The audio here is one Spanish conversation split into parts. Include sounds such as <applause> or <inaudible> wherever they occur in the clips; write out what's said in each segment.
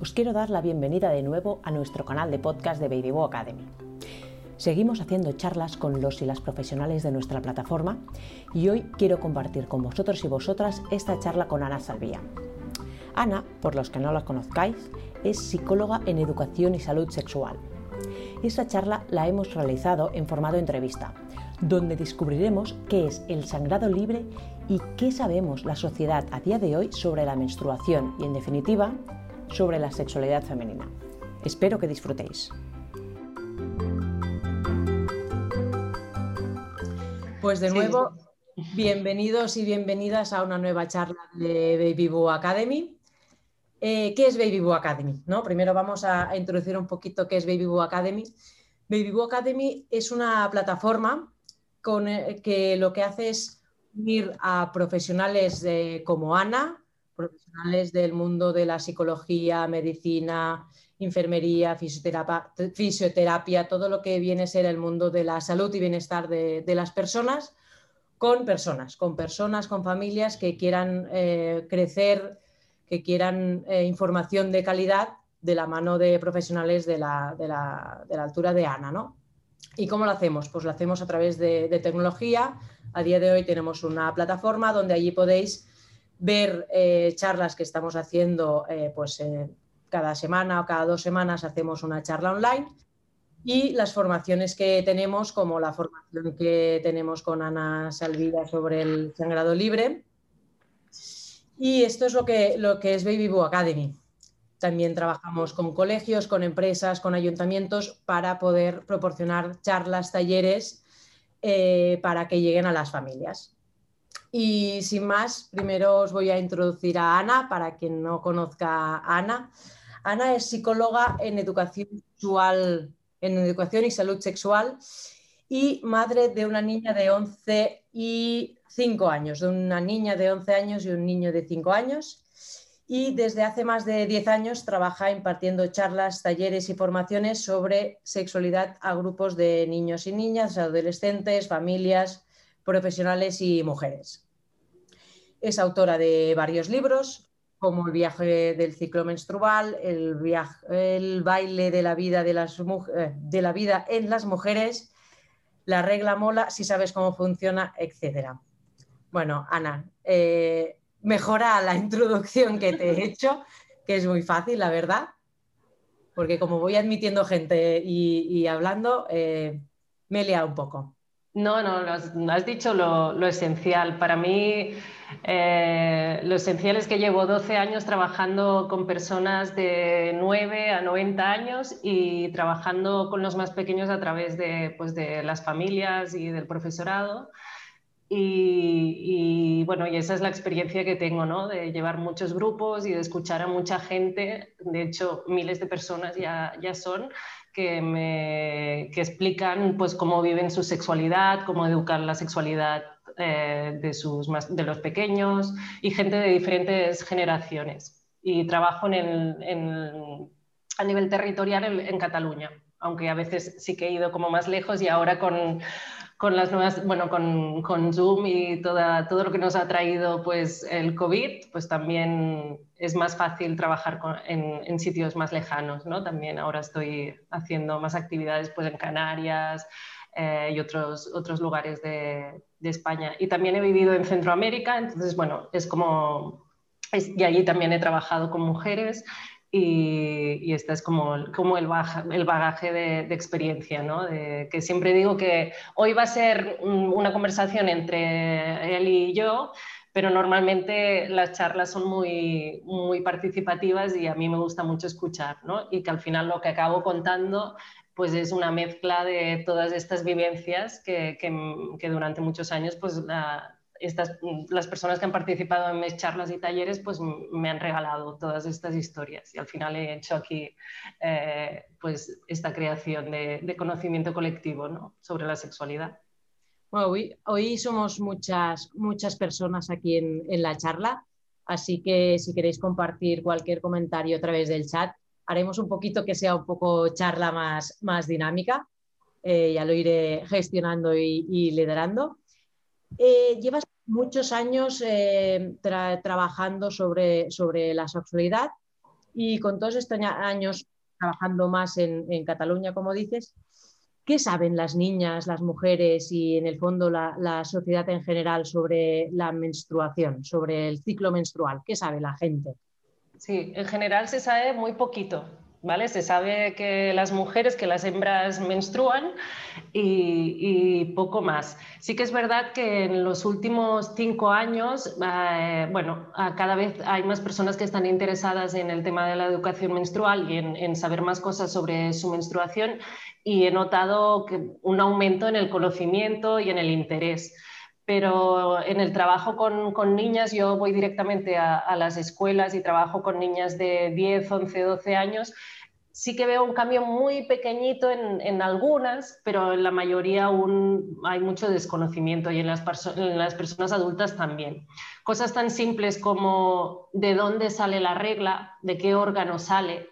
os quiero dar la bienvenida de nuevo a nuestro canal de podcast de Baby Academy. Seguimos haciendo charlas con los y las profesionales de nuestra plataforma y hoy quiero compartir con vosotros y vosotras esta charla con Ana Salvía. Ana, por los que no la conozcáis, es psicóloga en educación y salud sexual. Esta charla la hemos realizado en formato entrevista, donde descubriremos qué es el sangrado libre y qué sabemos la sociedad a día de hoy sobre la menstruación y, en definitiva, sobre la sexualidad femenina. Espero que disfrutéis. Pues de nuevo, bienvenidos y bienvenidas a una nueva charla de Baby Boo Academy. Eh, ¿Qué es Baby Boo Academy? ¿No? Primero vamos a, introducir un poquito qué es Baby Boo Academy. Baby Boo Academy es una plataforma con, eh, que lo que hace es unir a profesionales como Ana, profesionales del mundo de la psicología, medicina, enfermería, fisioterapia, todo lo que viene a ser el mundo de la salud y bienestar de, las personas, con personas, con personas, con familias que quieran eh, crecer, que quieran eh, información de calidad de la mano de profesionales de la, de la, de la altura de Ana, ¿no? ¿Y cómo lo hacemos? Pues lo hacemos a través de, tecnología. A día de hoy tenemos una plataforma donde allí podéis ver eh, charlas que estamos haciendo eh, pues, eh, cada semana o cada dos semanas hacemos una charla online y las formaciones que tenemos, como la formación que tenemos con Ana Salvida sobre el sangrado libre. Y esto es lo que, lo que es Baby Boo Academy. También trabajamos con colegios, con empresas, con ayuntamientos para poder proporcionar charlas, talleres para que lleguen a las familias. Y sin más, primero os voy a introducir a Ana, para quien no conozca a Ana. Ana es psicóloga en educación sexual, en educación y salud sexual y madre de una niña de 11 y 5 años, de una niña de 11 años y un niño de 5 años y desde hace más de 10 años trabaja impartiendo charlas, talleres y formaciones sobre sexualidad a grupos de niños y niñas, adolescentes, familias, profesionales y mujeres. Es autora de varios libros, como El viaje del ciclo menstrual, El, el baile de la, vida de, las, eh, de la vida en las mujeres, La regla mola, si sabes cómo funciona, etc. Bueno, Ana, eh, mejora la introducción que te he hecho, que es muy fácil, la verdad, porque como voy admitiendo gente y, hablando, eh, me he liado un poco. No, no, has, dicho lo, esencial. Para mí, eh, lo esencial es que llevo 12 años trabajando con personas de 9 a 90 años y trabajando con los más pequeños a través de, pues, de las familias y del profesorado. Y, bueno, y esa es la experiencia que tengo, ¿no? De llevar muchos grupos y de escuchar a mucha gente, de hecho miles de personas ya, ya son, que me que explican pues cómo viven su sexualidad, cómo educar la sexualidad eh, de, sus de los pequeños y gente de diferentes generaciones. Y trabajo en en, a nivel territorial en, en Cataluña, aunque a veces sí que he ido como más lejos y ahora con con las nuevas, bueno, con, con Zoom y toda, todo lo que nos ha traído pues el COVID, pues también es más fácil trabajar en, sitios más lejanos, ¿no? También ahora estoy haciendo más actividades pues en Canarias eh, y otros, otros lugares de, de, España. Y también he vivido en Centroamérica, entonces, bueno, es como... y allí también he trabajado con mujeres y, este es como, como el, el bagaje de, experiencia, ¿no? Que siempre digo que hoy va a ser una conversación entre él y yo, pero normalmente las charlas son muy, muy participativas y a mí me gusta mucho escuchar, ¿no? Y que al final lo que acabo contando pues es una mezcla de todas estas vivencias que, que, durante muchos años pues las personas que han participado en mis charlas y talleres pues me han regalado todas estas historias y al final he hecho aquí eh, pues esta creación de, conocimiento colectivo ¿no? sobre la sexualidad. Bueno, hoy, hoy, somos muchas, muchas personas aquí en, en, la charla, así que si queréis compartir cualquier comentario a través del chat, haremos un poquito que sea un poco charla más, más dinámica. Eh, ya lo iré gestionando y, liderando. Eh, llevas muchos años eh, trabajando sobre, sobre la sexualidad Y con todos estos años trabajando más en, Cataluña, como dices, ¿qué saben las niñas, las mujeres y en el fondo la, sociedad en general sobre la menstruación, sobre el ciclo menstrual? ¿Qué sabe la gente? Sí, en general se sabe muy poquito. ¿Vale? Se sabe que las mujeres, que las hembras menstruan y, poco más. Sí que es verdad que en los últimos cinco años, eh, bueno, cada vez hay más personas que están interesadas en el tema de la educación menstrual y en, saber más cosas sobre su menstruación y he notado que un aumento en el conocimiento y en el interés pero en el trabajo con, niñas yo voy directamente a, las escuelas y trabajo con niñas de 10, 11, 12 años. Sí que veo un cambio muy pequeñito en, algunas, pero en la mayoría aún hay mucho desconocimiento y en las, personas adultas también. Cosas tan simples como de dónde sale la regla, de qué órgano sale,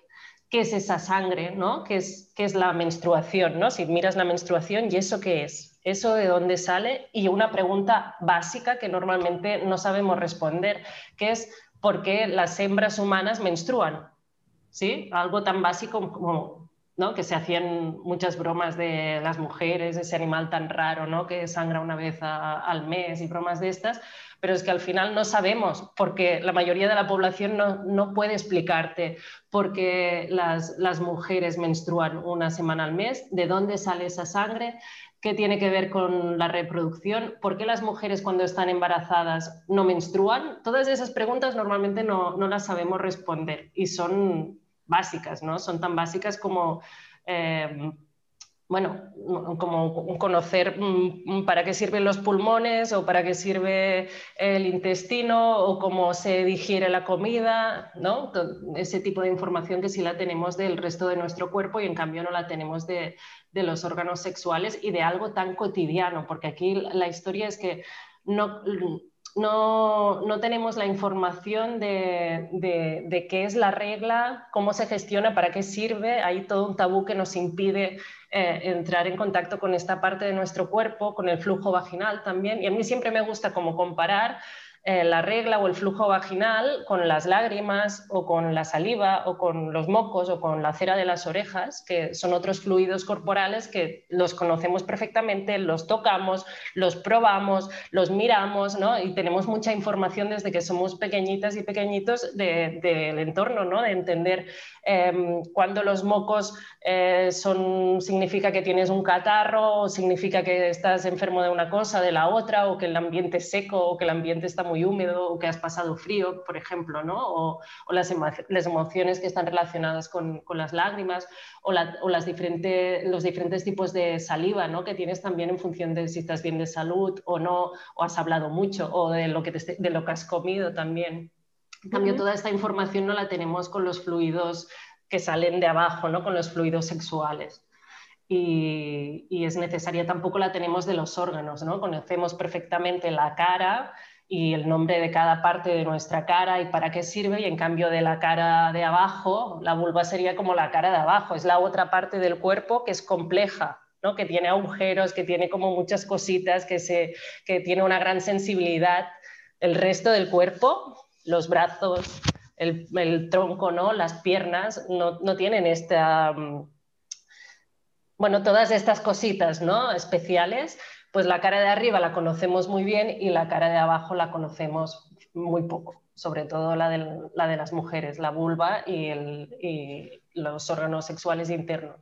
qué es esa sangre, ¿no? ¿Qué es, qué es la menstruación, ¿no? Si miras la menstruación, ¿y eso qué es? ¿Eso de dónde sale? Y una pregunta básica que normalmente no sabemos responder, que es ¿por qué las hembras humanas menstruan? ¿Sí? Algo tan básico como ¿no? que se hacían muchas bromas de las mujeres, ese animal tan raro ¿no? que sangra una vez al mes y bromas de estas, pero es que al final no sabemos, porque la mayoría de la población no, puede explicarte por qué las, las, mujeres menstruan una semana al mes, de dónde sale esa sangre, qué tiene que ver con la reproducción, por qué las mujeres cuando están embarazadas no menstruan. Todas esas preguntas normalmente no, no las sabemos responder y son básicas, ¿no? Son tan básicas como... Eh, bueno, como conocer mm, para qué sirven los pulmones o para qué sirve el intestino o cómo se digiere la comida, ¿no? Ese tipo de información que sí la tenemos del resto de nuestro cuerpo y en cambio no la tenemos de, de los órganos sexuales y de algo tan cotidiano, porque aquí la historia es que no, no, no, tenemos la información de, de, qué es la regla, cómo se gestiona, para qué sirve. Hay todo un tabú que nos impide eh, entrar en contacto con esta parte de nuestro cuerpo, con el flujo vaginal también. Y a mí siempre me gusta como comparar eh, la regla o el flujo vaginal con las lágrimas o con la saliva o con los mocos o con la cera de las orejas, que son otros fluidos corporales que los conocemos perfectamente, los tocamos, los probamos, los miramos, ¿no? Y tenemos mucha información desde que somos pequeñitas y pequeñitos del entorno, ¿no? De entender em, cuando los mocos eh, son, significa que tienes un catarro, o significa que estás enfermo de una cosa, de la otra, o que el ambiente es seco, o que el ambiente está muy húmedo o que has pasado frío, por ejemplo, ¿no? o, las, las, emociones que están relacionadas con, con las lágrimas o, o, las diferentes, los diferentes tipos de saliva ¿no? que tienes también en función de si estás bien de salud o no, o has hablado mucho o de lo que, te, de lo que has comido también. En cambio, toda esta información no la tenemos con los fluidos que salen de abajo, ¿no? con los fluidos sexuales. Y, y, es necesaria, tampoco la tenemos de los órganos, ¿no? Conocemos perfectamente la cara y el nombre de cada parte de nuestra cara y para qué sirve, y en cambio de la cara de abajo, la vulva sería como la cara de abajo, es la otra parte del cuerpo que es compleja, ¿no? que tiene agujeros, que tiene como muchas cositas, que, se, que tiene una gran sensibilidad. El resto del cuerpo, los brazos, el, el tronco, ¿no? las piernas, no, no tienen esta... Mm, bueno, todas estas cositas ¿no? especiales pues la cara de arriba la conocemos muy bien y la cara de abajo la conocemos muy poco, sobre todo la de, la de las mujeres, la vulva y, los órganos sexuales internos.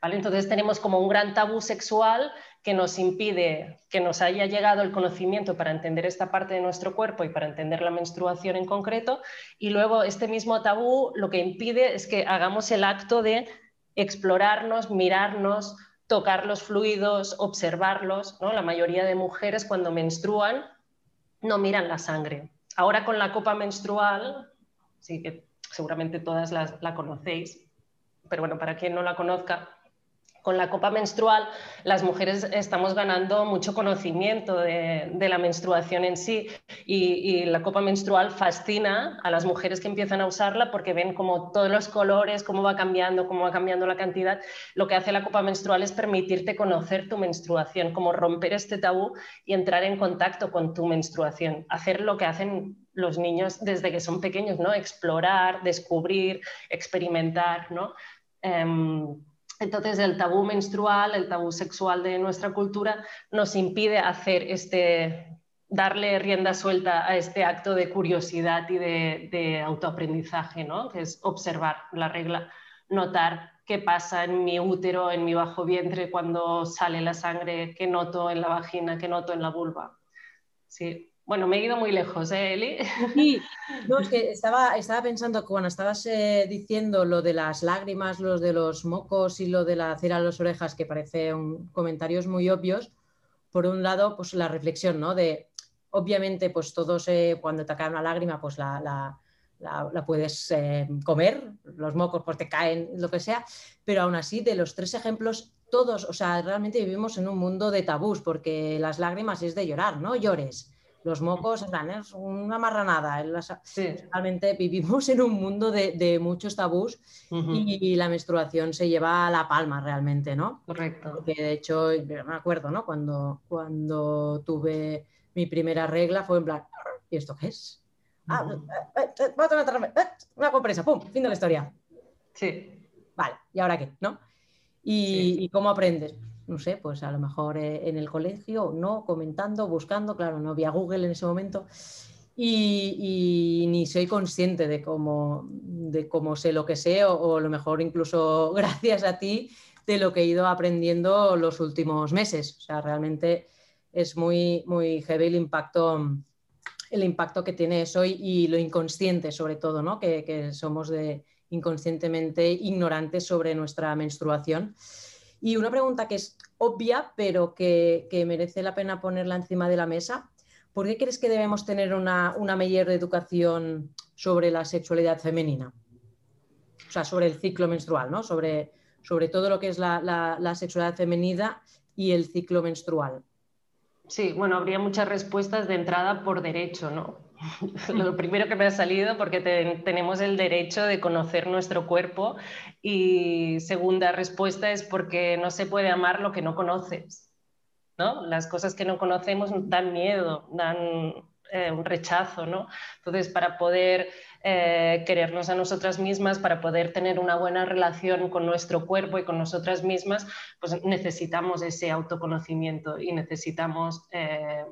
¿Vale? Entonces tenemos como un gran tabú sexual que nos impide que nos haya llegado el conocimiento para entender esta parte de nuestro cuerpo y para entender la menstruación en concreto. Y luego este mismo tabú lo que impide es que hagamos el acto de explorarnos, mirarnos, tocar los fluidos, observarlos. ¿no? La mayoría de mujeres cuando menstruan no miran la sangre. Ahora con la copa menstrual, sí que seguramente todas la conocéis, pero bueno, para quien no la conozca, con la copa menstrual, las mujeres estamos ganando mucho conocimiento de, la menstruación en sí y, la copa menstrual fascina a las mujeres que empiezan a usarla porque ven como todos los colores, cómo va cambiando, cómo va cambiando la cantidad. Lo que hace la copa menstrual es permitirte conocer tu menstruación, como romper este tabú y entrar en contacto con tu menstruación, hacer lo que hacen los niños desde que son pequeños, ¿no? Explorar, descubrir, experimentar, ¿no? Em, entonces, el tabú menstrual, el tabú sexual de nuestra cultura nos impide hacer este, darle rienda suelta a este acto de curiosidad y de, autoaprendizaje, ¿no? que es observar la regla, notar qué pasa en mi útero, en mi bajo vientre cuando sale la sangre, qué noto en la vagina, qué noto en la vulva. Sí. Bueno, me he ido muy lejos, ¿eh, Eli? Sí, no, es que <laughs> estaba, estaba pensando que cuando estabas eh, diciendo lo de las lágrimas, los de los mocos y lo de la cera a las orejas, que parecen comentarios muy obvios, por un lado, pues la reflexión, ¿no? De, obviamente, pues todos eh, cuando te cae una lágrima, pues la, la, la, puedes eh, comer, los mocos pues te caen, lo que sea, pero aún así, de los tres ejemplos, todos, o sea, realmente vivimos en un mundo de tabús, porque las lágrimas es de llorar, ¿no? Llores los mocos, en plan, es una marranada. Realmente vivimos en un mundo de, muchos tabús y, la menstruación se lleva a la palma realmente, ¿no? Correcto. Porque de hecho, me acuerdo, ¿no? Cuando, cuando tuve mi primera regla fue en plan, ¿y esto qué es? Ah, eh, eh, eh, una compresa, ¡pum! Fin de la historia. Sí. Vale, ¿y ahora qué? ¿No? ¿Y, ¿y cómo aprendes? No sé, pues a lo mejor eh, en el colegio, no, comentando, buscando, claro, no había Google en ese momento. Y, ni soy consciente de cómo, de cómo sé lo que sé, o, a lo mejor incluso <laughs> gracias a ti de lo que he ido aprendiendo los últimos meses. O sea, realmente es muy, muy heavy el impacto, el impacto que tiene eso y, lo inconsciente sobre todo, ¿no? que, que somos de, inconscientemente ignorantes sobre nuestra menstruación. Y una pregunta que es obvia, pero que, merece la pena ponerla encima de la mesa. ¿Por qué crees que debemos tener una, una mayor educación sobre la sexualidad femenina? O sea, sobre el ciclo menstrual, ¿no? Sobre, sobre todo lo que es la, la sexualidad femenina y el ciclo menstrual. Sí, bueno, habría muchas respuestas de entrada por derecho, ¿no? <laughs> Lo primero que me ha salido porque tenemos el derecho de conocer nuestro cuerpo y segunda respuesta es porque no se puede amar lo que no conoces. ¿no? Las cosas que no conocemos dan miedo, dan eh, un rechazo. ¿no? Entonces, para poder eh, querernos a nosotras mismas, para poder tener una buena relación con nuestro cuerpo y con nosotras mismas, pues necesitamos ese autoconocimiento y necesitamos... Eh,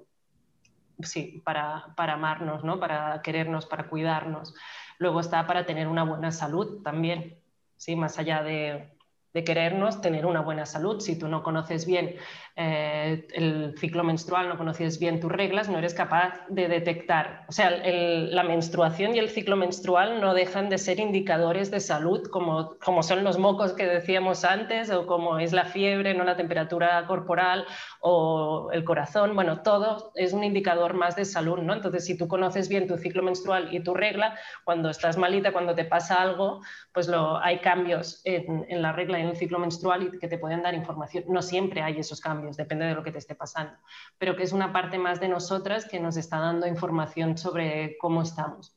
sí, para, para amarnos, ¿no? para querernos, para cuidarnos. Luego está para tener una buena salud también, ¿sí? más allá de, de querernos, tener una buena salud. Si tú no conoces bien eh, el ciclo menstrual, no conoces bien tus reglas, no eres capaz de detectar. O sea, la menstruación y el ciclo menstrual no dejan de ser indicadores de salud, como, como son los mocos que decíamos antes, o como es la fiebre, no la temperatura corporal o el corazón. Bueno, todo es un indicador más de salud, ¿no? Entonces, si tú conoces bien tu ciclo menstrual y tu regla, cuando estás malita, cuando te pasa algo, pues lo, hay cambios en, en la regla en el ciclo menstrual y que te pueden dar información. No siempre hay esos cambios, depende de lo que te esté pasando, pero que es una parte más de nosotras que nos está dando información sobre cómo estamos.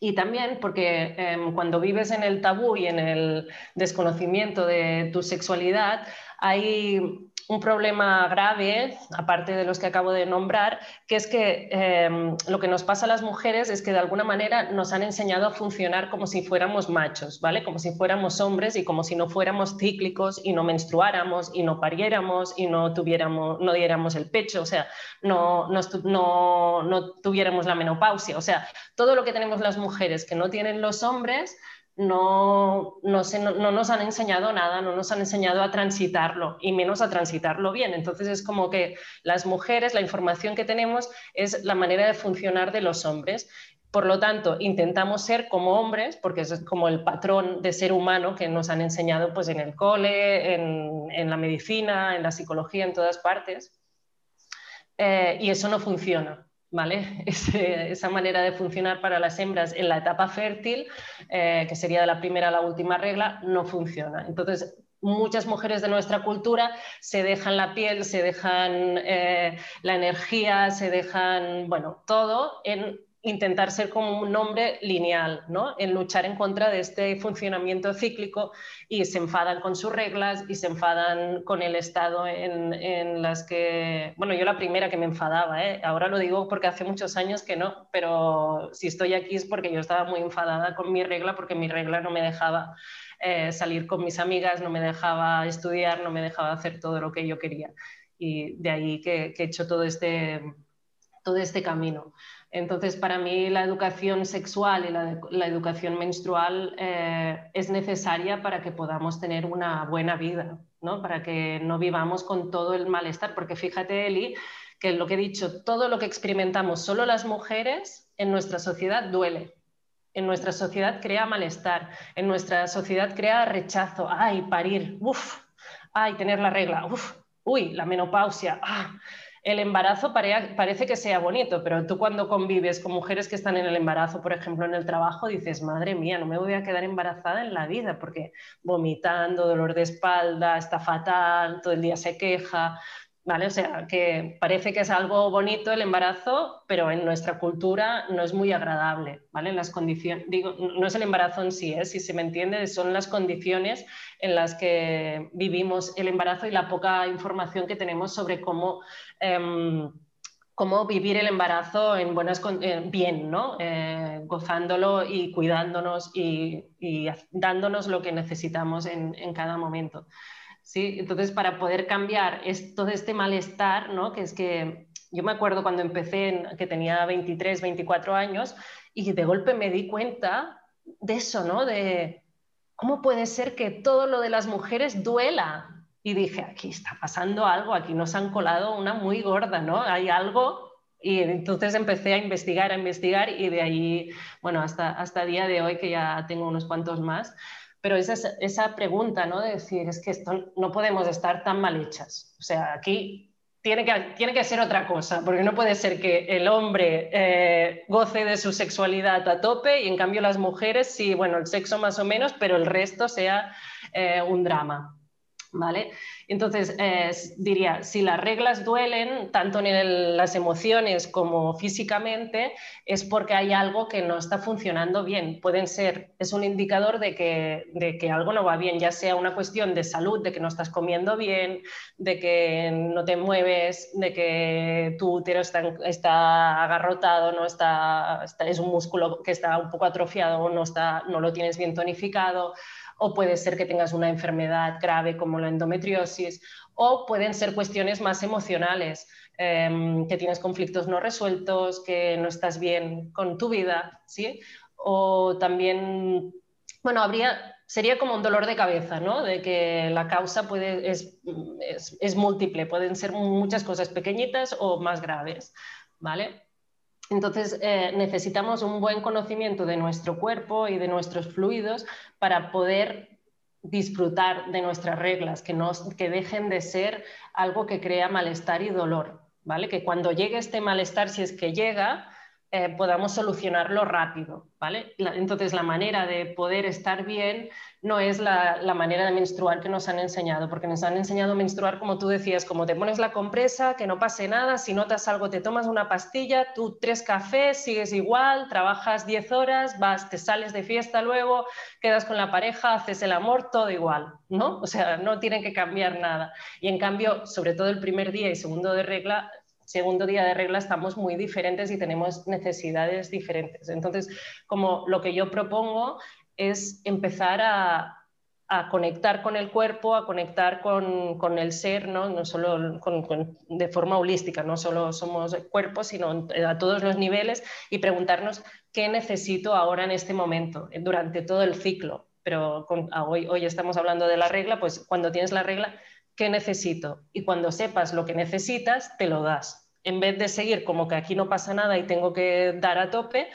Y también porque em, cuando vives en el tabú y en el desconocimiento de tu sexualidad, hay un problema grave, aparte de los que acabo de nombrar, que es que em, lo que nos pasa a las mujeres es que de alguna manera nos han enseñado a funcionar como si fuéramos machos, ¿vale? Como si fuéramos hombres y como si no fuéramos cíclicos y no menstruáramos y no pariéramos y no tuviéramos, no diéramos el pecho, o sea, no, no, no tuviéramos la menopausia, o sea, todo lo que tenemos las mujeres que no tienen los hombres no, no, no, nos han enseñado nada, no nos han enseñado a transitarlo y menos a transitarlo bien. Entonces es como que las mujeres, la información que tenemos es la manera de funcionar de los hombres. Por lo tanto, intentamos ser como hombres, porque es como el patrón de ser humano que nos han enseñado pues, en el cole, en, la medicina, en la psicología, en todas partes. Eh, y eso no funciona. ¿Vale? <laughs> esa manera de funcionar para las hembras en la etapa fértil, eh, que sería de la primera a la última regla, no funciona. Entonces, muchas mujeres de nuestra cultura se dejan la piel, se dejan eh, la energía, se dejan, bueno, todo en intentar ser como un hombre lineal, ¿no? En luchar en contra de este funcionamiento cíclico y se enfadan con sus reglas y se enfadan con el estado en, las que, bueno, yo la primera que me enfadaba, ¿eh? ahora lo digo porque hace muchos años que no, pero si estoy aquí es porque yo estaba muy enfadada con mi regla porque mi regla no me dejaba eh, salir con mis amigas, no me dejaba estudiar, no me dejaba hacer todo lo que yo quería. Y de ahí que, he hecho todo este, todo este camino. Entonces, para mí la educación sexual y la, educación menstrual eh, es necesaria para que podamos tener una buena vida, ¿no? para que no vivamos con todo el malestar, porque fíjate, Eli, que lo que he dicho, todo lo que experimentamos solo las mujeres en nuestra sociedad duele. En nuestra sociedad crea malestar, en nuestra sociedad crea rechazo, ay, parir, uff, ay, tener la regla, uff, uy, la menopausia, ah, el embarazo parece que sea bonito, pero tú cuando convives con mujeres que están en el embarazo, por ejemplo, en el trabajo, dices, madre mía, no me voy a quedar embarazada en la vida, porque vomitando, dolor de espalda, está fatal, todo el día se queja, o sea, que parece que es algo bonito el embarazo, pero en nuestra cultura no es muy agradable, ¿vale? Las condiciones, digo, no es el embarazo en sí, ¿eh? si se me entiende, son las condiciones en las que vivimos el embarazo y la poca información que tenemos sobre cómo... Em, cómo vivir el embarazo en buenas, bien, ¿no? Eh, gozándolo y cuidándonos y, dándonos lo que necesitamos en, en cada momento. ¿Sí? Entonces, para poder cambiar todo este malestar, ¿no? que es que yo me acuerdo cuando empecé, que tenía 23, 24 años, y de golpe me di cuenta de eso, ¿no? De cómo puede ser que todo lo de las mujeres duela. Y dije, aquí está pasando algo, aquí nos han colado una muy gorda, ¿no? Hay algo. Y entonces empecé a investigar, a investigar, y de ahí, bueno, hasta, hasta día de hoy, que ya tengo unos cuantos más, pero esa, esa pregunta, ¿no? De decir, es que esto no podemos estar tan mal hechas. O sea, aquí tiene que, tiene que ser otra cosa, porque no puede ser que el hombre eh, goce de su sexualidad a tope y en cambio las mujeres, sí, bueno, el sexo más o menos, pero el resto sea eh, un drama. ¿Vale? Entonces, eh, diría, si las reglas duelen, tanto en las emociones como físicamente, es porque hay algo que no está funcionando bien. Pueden ser, es un indicador de que, de que algo no va bien, ya sea una cuestión de salud, de que no estás comiendo bien, de que no te mueves, de que tu útero está, está agarrotado, no está, es un músculo que está un poco atrofiado o no, está, no lo tienes bien tonificado o puede ser que tengas una enfermedad grave como la endometriosis, o pueden ser cuestiones más emocionales, em, que tienes conflictos no resueltos, que no estás bien con tu vida, ¿sí? O también, bueno, habría, sería como un dolor de cabeza, ¿no? De que la causa puede, es, es múltiple, pueden ser muchas cosas pequeñitas o más graves, ¿vale? Entonces, eh, necesitamos un buen conocimiento de nuestro cuerpo y de nuestros fluidos para poder disfrutar de nuestras reglas, que, que dejen de ser algo que crea malestar y dolor, ¿vale? Que cuando llegue este malestar, si es que llega, eh, podamos solucionarlo rápido, ¿vale? entonces, la manera de poder estar bien no es la, manera de menstruar que nos han enseñado, porque nos han enseñado a menstruar, como tú decías, como te pones la compresa, que no pase nada, si notas algo te tomas una pastilla, tú tres cafés, sigues igual, trabajas 10 horas, vas, te sales de fiesta luego, quedas con la pareja, haces el amor, todo igual, ¿no? O sea, no tienen que cambiar nada. Y en cambio, sobre todo el primer día y segundo de regla, segundo día de regla estamos muy diferentes y tenemos necesidades diferentes. Entonces, como lo que yo propongo es empezar a, conectar con el cuerpo, a conectar con, el ser, no, no solo de forma holística, no solo somos cuerpos, sino a todos los niveles y preguntarnos qué necesito ahora en este momento, durante todo el ciclo. Pero hoy, hoy estamos hablando de la regla, pues cuando tienes la regla, qué necesito y cuando sepas lo que necesitas, te lo das. En vez de seguir como que aquí no pasa nada y tengo que dar a tope,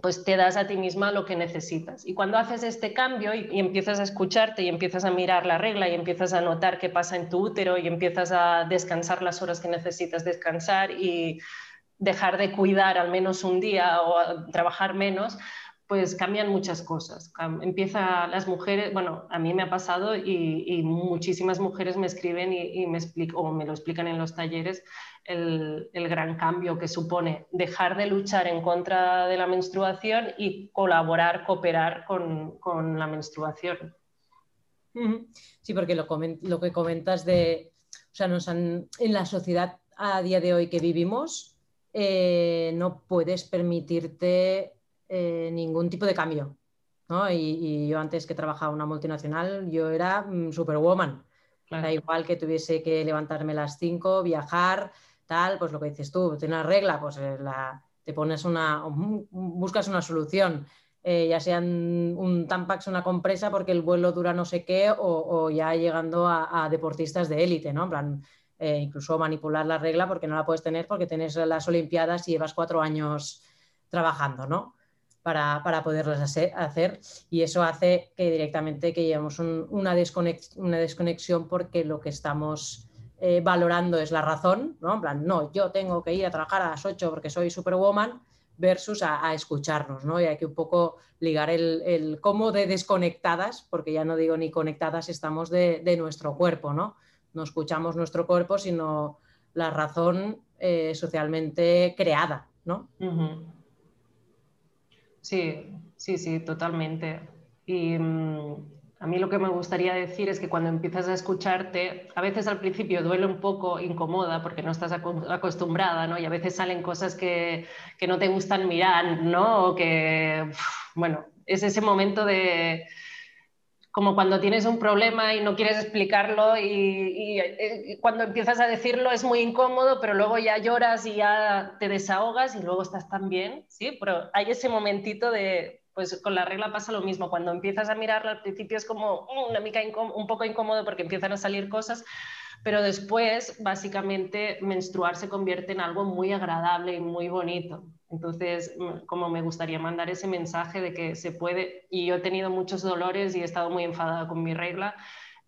pues te das a ti misma lo que necesitas. Y cuando haces este cambio y, empiezas a escucharte y empiezas a mirar la regla y empiezas a notar qué pasa en tu útero y empiezas a descansar las horas que necesitas descansar y dejar de cuidar al menos un día o trabajar menos, pues cambian muchas cosas. Empieza las mujeres, bueno, a mí me ha pasado y, muchísimas mujeres me escriben y, me o me lo explican en los talleres el, gran cambio que supone dejar de luchar en contra de la menstruación y colaborar, cooperar con, la menstruación. Sí, porque lo, que comentas de, o sea, en la sociedad a día de hoy que vivimos, eh, no puedes permitirte eh, ningún tipo de cambio. Y, yo antes que trabajaba una multinacional, yo era mm, superwoman. Da igual que tuviese que levantarme a las 5, viajar, tal, pues lo que dices tú, tienes una regla, pues eh, te pones una, buscas una solución. Eh, ya sean un tampax, una compresa, porque el vuelo dura no sé qué, o, ya llegando a, deportistas de élite, ¿no? En plan, incluso manipular la regla porque no la puedes tener porque tienes las Olimpiadas y llevas cuatro años trabajando, ¿no? Para, poderlas hacer, y eso hace que directamente que llevemos una, una, desconexión porque lo que estamos eh, valorando es la razón, ¿no? En plan, no, yo tengo que ir a trabajar a las 8 porque soy superwoman versus a, escucharnos, ¿no? Y hay que un poco ligar el, el, cómo de desconectadas, porque ya no digo ni conectadas estamos de, nuestro cuerpo, ¿no? No escuchamos nuestro cuerpo, sino la razón eh, socialmente creada, ¿no? Sí, sí, sí, totalmente. Y mm, a mí lo que me gustaría decir es que cuando empiezas a escucharte, a veces al principio duele un poco, incomoda, porque no estás acostumbrada, ¿no? Y a veces salen cosas que, que no te gustan mirar, ¿no? O que, bueno, es ese momento de como cuando tienes un problema y no quieres explicarlo y, eh, cuando empiezas a decirlo es muy incómodo, pero luego ya lloras y ya te desahogas y luego estás tan bien, ¿sí? Pero hay ese momentito de, pues con la regla pasa lo mismo, cuando empiezas a mirarla al principio es como mm, una mica un poco incómodo porque empiezan a salir cosas, pero después básicamente menstruar se convierte en algo muy agradable y muy bonito. Entonces, como me gustaría mandar ese mensaje de que se puede, y yo he tenido muchos dolores y he estado muy enfadada con mi regla,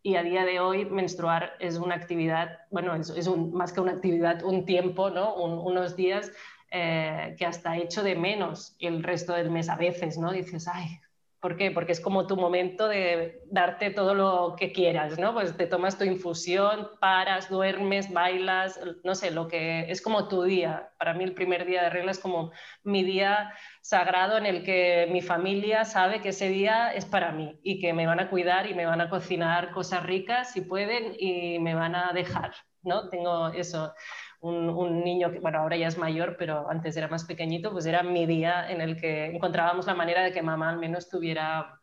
y a día de hoy menstruar es una actividad, bueno, es, más que una actividad, un tiempo, ¿no? unos días eh, que hasta hecho de menos el resto del mes a veces, ¿no? Dices, ay, ¿Por qué? Porque es como tu momento de darte todo lo que quieras, ¿no? Pues te tomas tu infusión, paras, duermes, bailas, no sé, lo que es como tu día. Para mí el primer día de regla es como mi día sagrado en el que mi familia sabe que ese día es para mí y que me van a cuidar y me van a cocinar cosas ricas si pueden y me van a dejar, ¿no? Tengo eso un, niño que, bueno, ahora ya es mayor, pero antes era más pequeñito, pues era mi día en el que encontrábamos la manera de que mamá al menos tuviera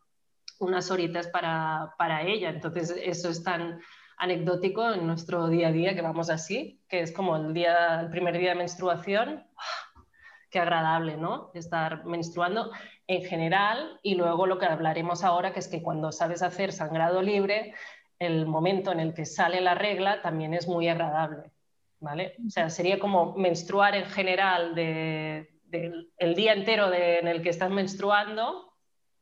unas horitas para, para ella. Entonces, eso es tan anecdótico en nuestro día a día que vamos así, que es como el, día, el primer día de menstruación. Qué agradable, ¿no? Estar menstruando en general y luego lo que hablaremos ahora, que es que cuando sabes hacer sangrado libre, el momento en el que sale la regla también es muy agradable ¿vale? O sea, sería como menstruar en general de, el día entero en el que estás menstruando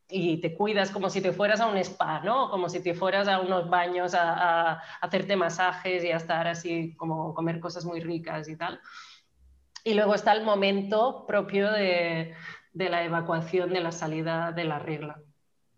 y te cuidas como si te fueras a un spa, ¿no? Como si te fueras a unos baños a, a hacerte masajes y a estar así, como comer cosas muy ricas y tal. Y luego está el momento propio de, de la evacuación de la salida de la regla.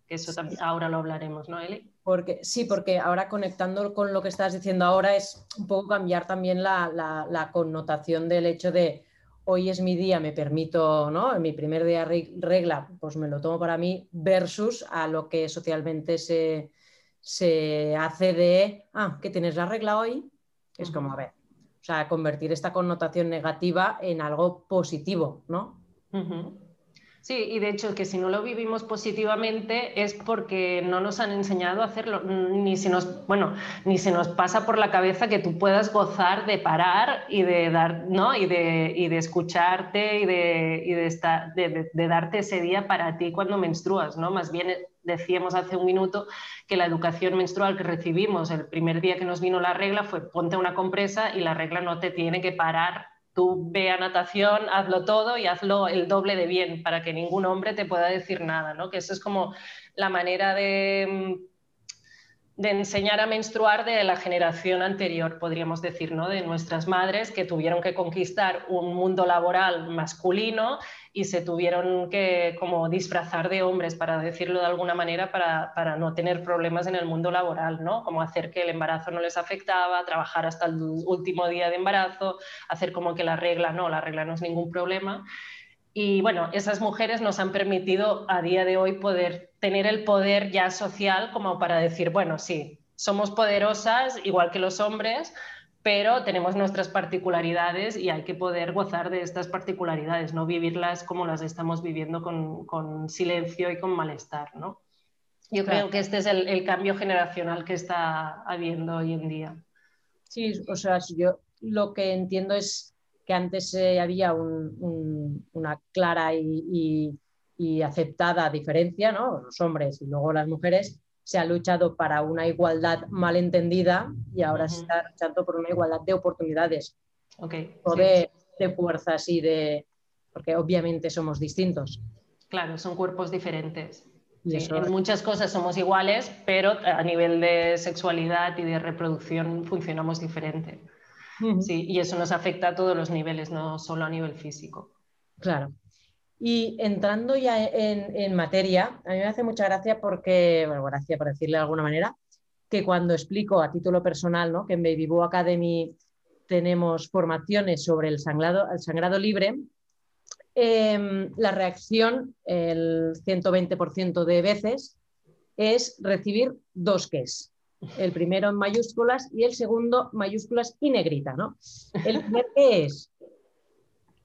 Eso también, ahora lo hablaremos, ¿no, Eli? Porque, sí, porque ahora conectando con lo que estás diciendo ahora es un poco cambiar también la, connotación del hecho de hoy es mi día, me permito, ¿no? En mi primer día regla, pues me lo tomo para mí, versus a lo que socialmente se, hace de, ah, que tienes la regla hoy, es como, a ver, o sea, convertir esta connotación negativa en algo positivo, ¿no? Sí, y de hecho que si no lo vivimos positivamente es porque no nos han enseñado a hacerlo, ni se nos, bueno, ni se nos pasa por la cabeza que tú puedas gozar de parar y de dar, ¿no? Y de, y de escucharte y de, y de, estar, de, de, darte ese día para ti cuando menstruas, ¿no? Más bien decíamos hace un minuto que la educación menstrual que recibimos el primer día que nos vino la regla fue ponte una compresa y la regla no te tiene que parar tú ve natación, hazlo todo y hazlo el doble de bien para que ningún hombre te pueda decir nada, ¿no? Que eso es como la manera de, de enseñar a menstruar de la generación anterior, podríamos decir, ¿no? de nuestras madres que tuvieron que conquistar un mundo laboral masculino y se tuvieron que como disfrazar de hombres, para decirlo de alguna manera, para, para, no tener problemas en el mundo laboral, ¿no? como hacer que el embarazo no les afectaba, trabajar hasta el último día de embarazo, hacer como que la regla no, la regla no es ningún problema. Y bueno, esas mujeres nos han permitido a día de hoy poder tener el poder ya social como para decir, bueno, sí, somos poderosas igual que los hombres, pero tenemos nuestras particularidades y hay que poder gozar de estas particularidades, no vivirlas como las estamos viviendo con, silencio y con malestar, ¿no? Yo creo que este es el, cambio generacional que está habiendo hoy en día. Sí, o sea, yo lo que entiendo es que antes eh, había una clara y, aceptada diferencia, ¿no? los hombres y luego las mujeres, se ha luchado para una igualdad malentendida y ahora se está luchando por una igualdad de oportunidades okay, o de, fuerzas y de... porque obviamente somos distintos. Claro, son cuerpos diferentes. En muchas cosas somos iguales, pero a nivel de sexualidad y de reproducción funcionamos diferente. Sí, y eso nos afecta a todos los niveles, no solo a nivel físico. Claro. Y entrando ya en, materia, a mí me hace mucha gracia porque, bueno, gracia por decirle de alguna manera, que cuando explico a título personal ¿no? que en Baby Boo Academy tenemos formaciones sobre el sangrado, el sangrado libre, em, la reacción, el 120% de veces, es recibir dos ques el primero en mayúsculas y el segundo mayúsculas y negrita, ¿no? El primer es,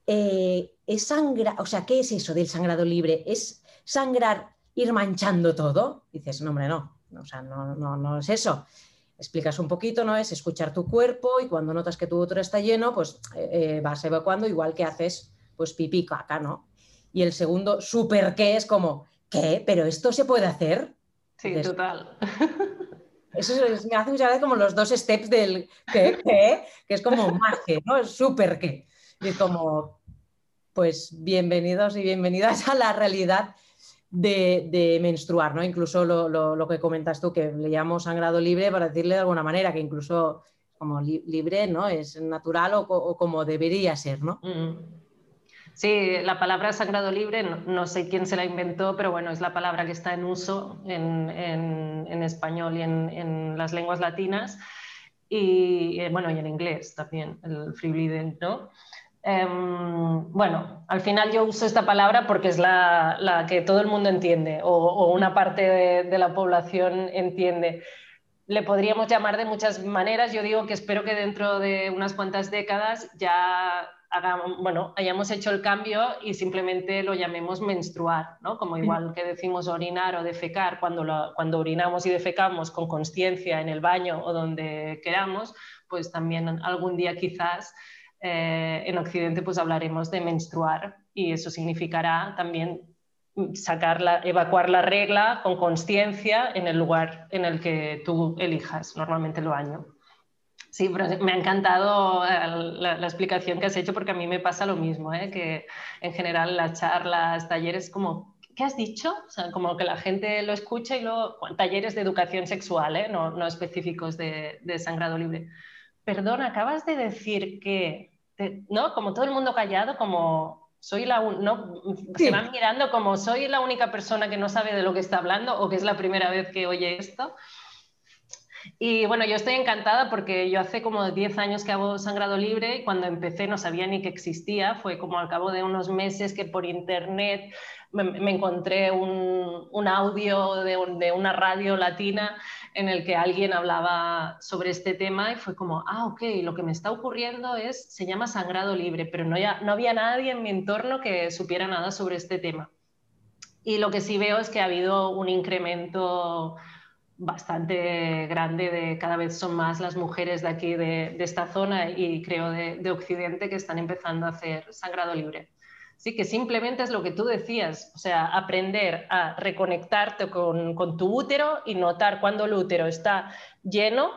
eh, es sangrar, o sea, ¿qué es eso del sangrado libre? ¿Es sangrar, ir manchando todo? dices, no, hombre, no, o sea, no, no, es eso. Explicas un poquito, ¿no? Es escuchar tu cuerpo y cuando notas que tu útero está lleno, pues eh, eh, vas evacuando igual que haces, pues pipí, caca, ¿no? Y el segundo, súper qué, es como, ¿qué? ¿Pero esto se puede hacer? Sí, total. Eso me hace muchas como los dos steps del que, que, es como magia, ¿no? Es súper que. Y como, pues bienvenidos y bienvenidas a la realidad de, menstruar, ¿no? Incluso lo, que comentas tú, que le llamo sangrado libre para decirle de alguna manera, que incluso como libre, ¿no? Es natural o, como debería ser, ¿no? Mm. Sí, la palabra sagrado libre, no, sé quién se la inventó, pero bueno, es la palabra que está en uso en, español y en, las lenguas latinas y eh, bueno, y en inglés también, el free bleeding, ¿no? Em, bueno, al final yo uso esta palabra porque es la, que todo el mundo entiende o, una parte de, la población entiende. Le podríamos llamar de muchas maneras. Yo digo que espero que dentro de unas cuantas décadas ya bueno, hayamos hecho el cambio y simplemente lo llamemos menstruar, ¿no? Como igual que decimos orinar o defecar, cuando, cuando orinamos y defecamos con conciencia en el baño o donde queramos, pues también algún día quizás eh, en Occidente pues hablaremos de menstruar y eso significará también sacar evacuar la regla con conciencia en el lugar en el que tú elijas, normalmente el baño. Sí, me ha encantado eh, la, explicación que has hecho porque a mí me pasa lo mismo, ¿eh? que en general las charlas, talleres, como, ¿qué has dicho? Como que la gente lo escucha y luego, talleres de educación sexual, ¿eh? no, no, específicos de, de, sangrado libre. Perdón, acabas de decir que, ¿no? Como todo el mundo callado, como soy la no se van mirando como soy la única persona que no sabe de lo que está hablando o que es la primera vez que oye esto. Y bueno, yo estoy encantada porque yo hace como 10 años que hago sangrado libre y cuando empecé no sabía ni que existía. Fue como al cabo de unos meses que por internet me, encontré un, un audio de, de, una radio latina en el que alguien hablaba sobre este tema y fue como, ah, ok, lo que me está ocurriendo es, se llama sangrado libre, pero no, ya, no había nadie en mi entorno que supiera nada sobre este tema. Y lo que sí veo es que ha habido un incremento bastante grande de cada vez son más las mujeres de aquí, de, esta zona y creo de, Occidente que están empezando a hacer sangrado libre. Sí, que simplemente es lo que tú decías, o sea, aprender a reconectarte con, con tu útero y notar cuando el útero está lleno,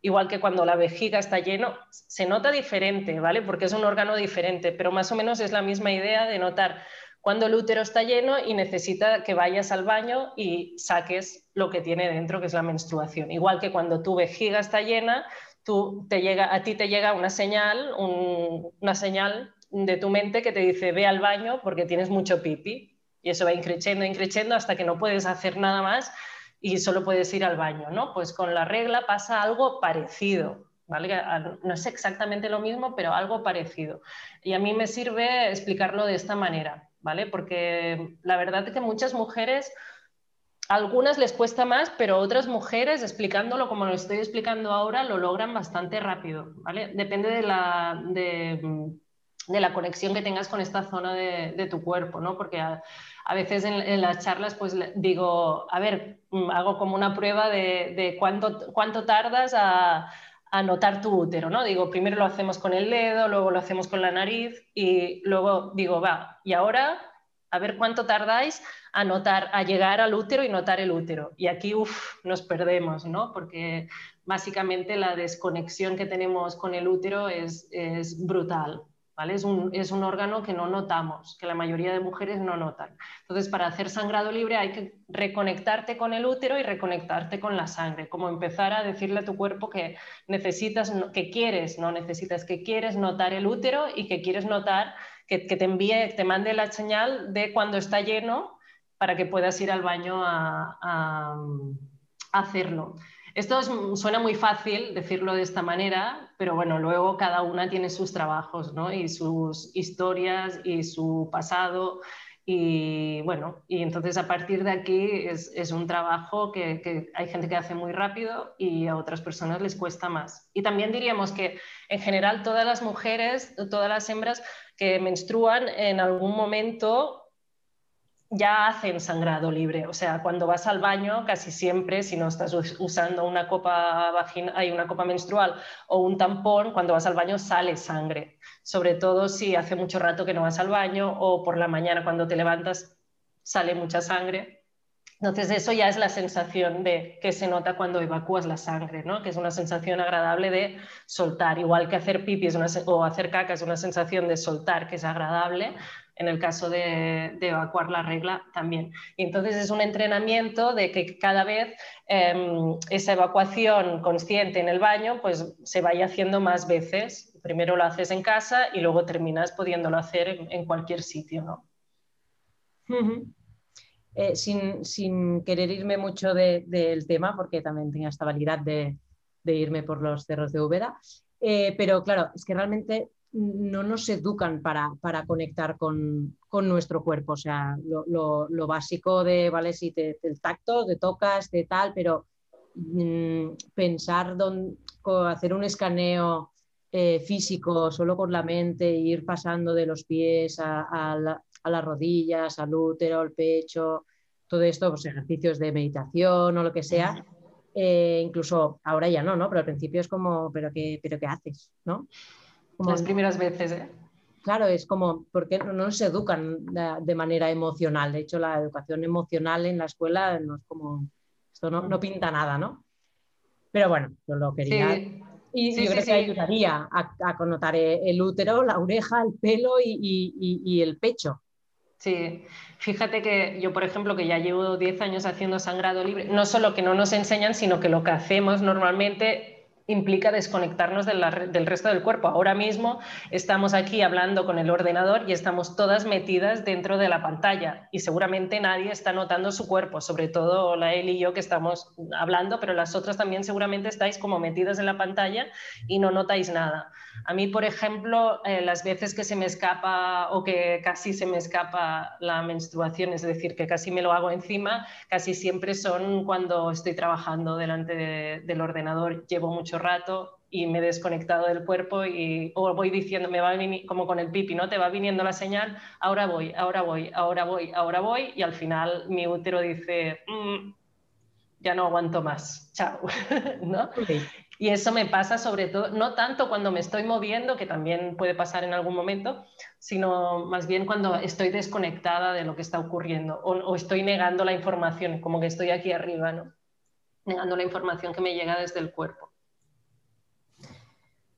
igual que cuando la vejiga está lleno, se nota diferente, ¿vale? Porque es un órgano diferente, pero más o menos es la misma idea de notar cuando el útero está lleno y necesita que vayas al baño y saques lo que tiene dentro, que es la menstruación. Igual que cuando tu vejiga está llena, a ti te llega una señal, una señal de tu mente que te dice ve al baño porque tienes mucho pipi. Y eso va increciendo, increciendo hasta que no puedes hacer nada más y solo puedes ir al baño, ¿no? Pues con la regla pasa algo parecido. No es exactamente lo mismo, pero algo parecido. Y a mí me sirve explicarlo de esta manera. ¿Vale? Porque la verdad es que muchas mujeres, algunas les cuesta más, pero otras mujeres, explicándolo como lo estoy explicando ahora, lo logran bastante rápido, ¿vale? Depende de la, de, la conexión que tengas con esta zona de, tu cuerpo, ¿no? Porque a, veces en, las charlas pues digo, a ver, hago como una prueba de, de cuánto, cuánto tardas a a notar tu útero, ¿no? Digo, primero lo hacemos con el dedo, luego lo hacemos con la nariz y luego digo, va, y ahora a ver cuánto tardáis a notar, a llegar al útero y notar el útero. Y aquí, uff, nos perdemos, ¿no? Porque básicamente la desconexión que tenemos con el útero es, es brutal. Es un, órgano que no notamos, que la mayoría de mujeres no notan. Entonces, para hacer sangrado libre hay que reconectarte con el útero y reconectarte con la sangre, como empezar a decirle a tu cuerpo que necesitas, que quieres, no necesitas, que quieres notar el útero y que quieres notar, que, te envíe, te mande la señal de cuando está lleno para que puedas ir al baño a hacerlo. Esto suena muy fácil decirlo de esta manera, pero bueno, luego cada una tiene sus trabajos ¿no? y sus historias y su pasado. Y bueno, y entonces a partir de aquí es, un trabajo que, que, hay gente que hace muy rápido y a otras personas les cuesta más. Y también diríamos que en general todas las mujeres, todas las hembras que menstruan en algún momento ya hacen sangrado libre. O sea, cuando vas al baño, casi siempre, si no estás usando una copa vagina, hay una copa menstrual o un tampón, cuando vas al baño sale sangre. Sobre todo si hace mucho rato que no vas al baño o por la mañana cuando te levantas sale mucha sangre. Entonces eso ya es la sensación de que se nota cuando evacúas la sangre, ¿no? que es una sensación agradable de soltar, igual que hacer pipi o hacer caca es una sensación de soltar que es agradable, en el caso de, evacuar la regla también. Entonces es un entrenamiento de que cada vez em, esa evacuación consciente en el baño pues se vaya haciendo más veces. Primero lo haces en casa y luego terminas pudiéndolo hacer en, cualquier sitio. ¿no? Eh, sin, querer irme mucho del tema, porque también tenía esta validad de, irme por los cerros de Úbeda, eh, pero claro, es que realmente no nos educan para, conectar con, nuestro cuerpo. O sea, lo, básico de, ¿vale? Si te, el tacto, te tocas, de tal, pero mm, pensar, hacer un escaneo eh, físico solo con la mente, ir pasando de los pies a, las rodillas, al útero, al pecho, todo esto, pues ejercicios de meditación o lo que sea. Eh, incluso ahora ya no, ¿no? Pero al principio es como, ¿pero qué, pero qué haces? ¿no? Las primeras veces, ¿eh? Claro, es como, porque no nos educan de, manera emocional. De hecho, la educación emocional en la escuela no es como, esto no, pinta nada, ¿no? Pero bueno, yo lo quería. Y yo creo que ayudaría a, connotar el útero, la oreja, el pelo y, el pecho. Sí, fíjate que yo, por ejemplo, que ya llevo 10 años haciendo sangrado libre, no solo que no nos enseñan, sino que lo que hacemos normalmente implica desconectarnos del resto del cuerpo. Ahora mismo estamos aquí hablando con el ordenador y estamos todas metidas dentro de la pantalla y seguramente nadie está notando su cuerpo, sobre todo la él y yo que estamos hablando, pero las otras también seguramente estáis como metidas en la pantalla y no notáis nada. A mí, por ejemplo, eh, las veces que se me escapa o que casi se me escapa la menstruación, es decir, que casi me lo hago encima, casi siempre son cuando estoy trabajando delante del ordenador. Llevo mucho rato y me he desconectado del cuerpo y o voy diciendo, me va como con el pipi, ¿no? Te va viniendo la señal, ahora voy, ahora voy, ahora voy, ahora voy y al final mi útero dice, mm, ya no aguanto más, chao, <laughs> ¿no? Y eso me pasa sobre todo, no tanto cuando me estoy moviendo, que también puede pasar en algún momento, sino más bien cuando estoy desconectada de lo que está ocurriendo o, estoy negando la información, como que estoy aquí arriba, ¿no? negando la información que me llega desde el cuerpo.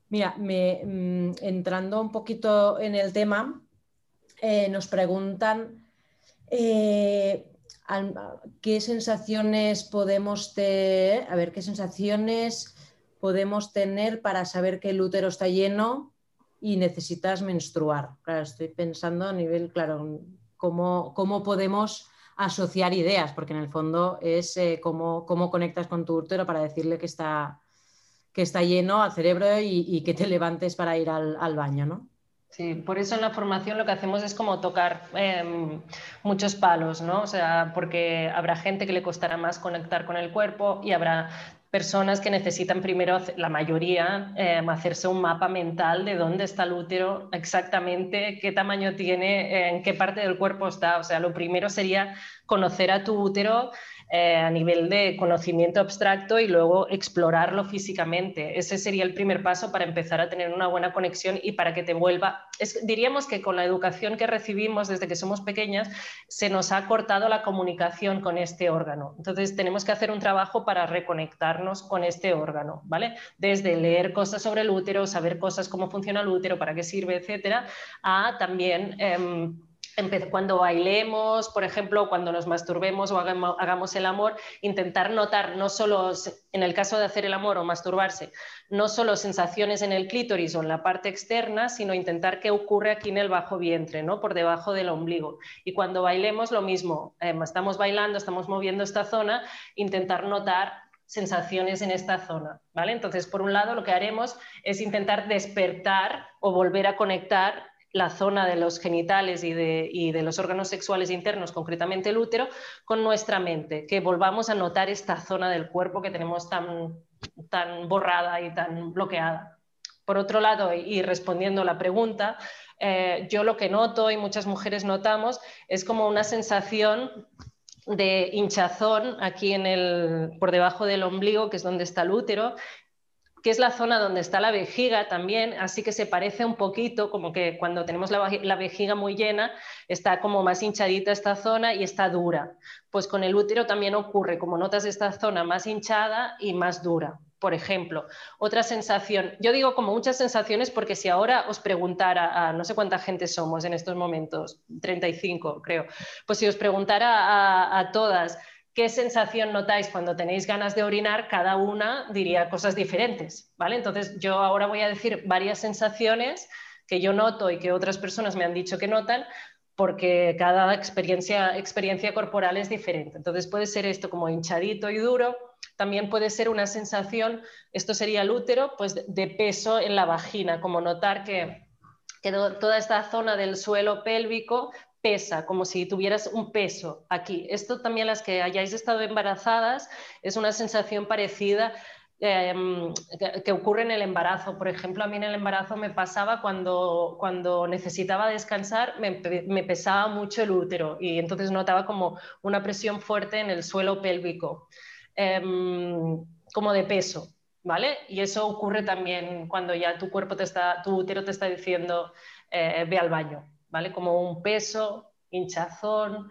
Mira, me, mm, entrando un poquito en el tema, eh, nos preguntan Eh, ¿Qué sensaciones podemos tener? A ver, ¿qué sensaciones podemos tener para saber que el útero está lleno y necesitas menstruar? Claro, estoy pensando a nivel, claro, cómo, cómo podemos asociar ideas, porque en el fondo es eh, cómo, conectas con tu útero para decirle que está, que está lleno al cerebro y, que te levantes para ir al, baño, ¿no? Sí, por eso en la formación lo que hacemos es como tocar em, muchos palos, ¿no? O sea, porque habrá gente que le costará más conectar con el cuerpo y habrá personas que necesitan primero, la mayoría, em, hacerse un mapa mental de dónde está el útero, exactamente qué tamaño tiene, en qué parte del cuerpo está. O sea, lo primero sería conocer a tu útero eh, a nivel de conocimiento abstracto y luego explorarlo físicamente. Ese sería el primer paso para empezar a tener una buena conexión y para que te vuelva. diríamos que con la educación que recibimos desde que somos pequeñas se nos ha cortado la comunicación con este órgano. Entonces tenemos que hacer un trabajo para reconectarnos con este órgano, ¿vale? Desde leer cosas sobre el útero, saber cosas cómo funciona el útero, para qué sirve, etcétera, a también em, cuando bailemos, por ejemplo, cuando nos masturbemos o hagamos el amor, intentar notar no solo, en el caso de hacer el amor o masturbarse, no solo sensaciones en el clítoris o en la parte externa, sino intentar qué ocurre aquí en el bajo vientre, ¿no? por debajo del ombligo. Y cuando bailemos, lo mismo, eh, estamos bailando, estamos moviendo esta zona, intentar notar sensaciones en esta zona, ¿vale? Entonces, por un lado, lo que haremos es intentar despertar o volver a conectar la zona de los genitales y de, los órganos sexuales internos, concretamente el útero, con nuestra mente, que volvamos a notar esta zona del cuerpo que tenemos tan, tan borrada y tan bloqueada. Por otro lado, y respondiendo a la pregunta, eh, yo lo que noto y muchas mujeres notamos es como una sensación de hinchazón aquí en el, por debajo del ombligo, que es donde está el útero, que es la zona donde está la vejiga también, así que se parece un poquito, como que cuando tenemos la, vejiga muy llena, está como más hinchadita esta zona y está dura. Pues con el útero también ocurre, como notas esta zona más hinchada y más dura. Por ejemplo, otra sensación, yo digo como muchas sensaciones porque si ahora os preguntara a no sé cuánta gente somos en estos momentos, 35 creo, pues si os preguntara a todas, qué sensación notáis cuando tenéis ganas de orinar, cada una diría cosas diferentes, ¿vale? Entonces yo ahora voy a decir varias sensaciones que yo noto y que otras personas me han dicho que notan, porque cada experiencia, corporal es diferente. Entonces puede ser esto como hinchadito y duro, también puede ser una sensación, esto sería el útero, pues de peso en la vagina, como notar que toda esta zona del suelo pélvico pesa, como si tuvieras un peso aquí. Esto también las que hayáis estado embarazadas es una sensación parecida em, que, ocurre en el embarazo. Por ejemplo, a mí en el embarazo me pasaba cuando, cuando necesitaba descansar, me, pesaba mucho el útero y entonces notaba como una presión fuerte en el suelo pélvico, em, como de peso. ¿Vale? Y eso ocurre también cuando ya tu cuerpo te está, tu útero te está diciendo eh, ve al baño, ¿vale? Como un peso, hinchazón.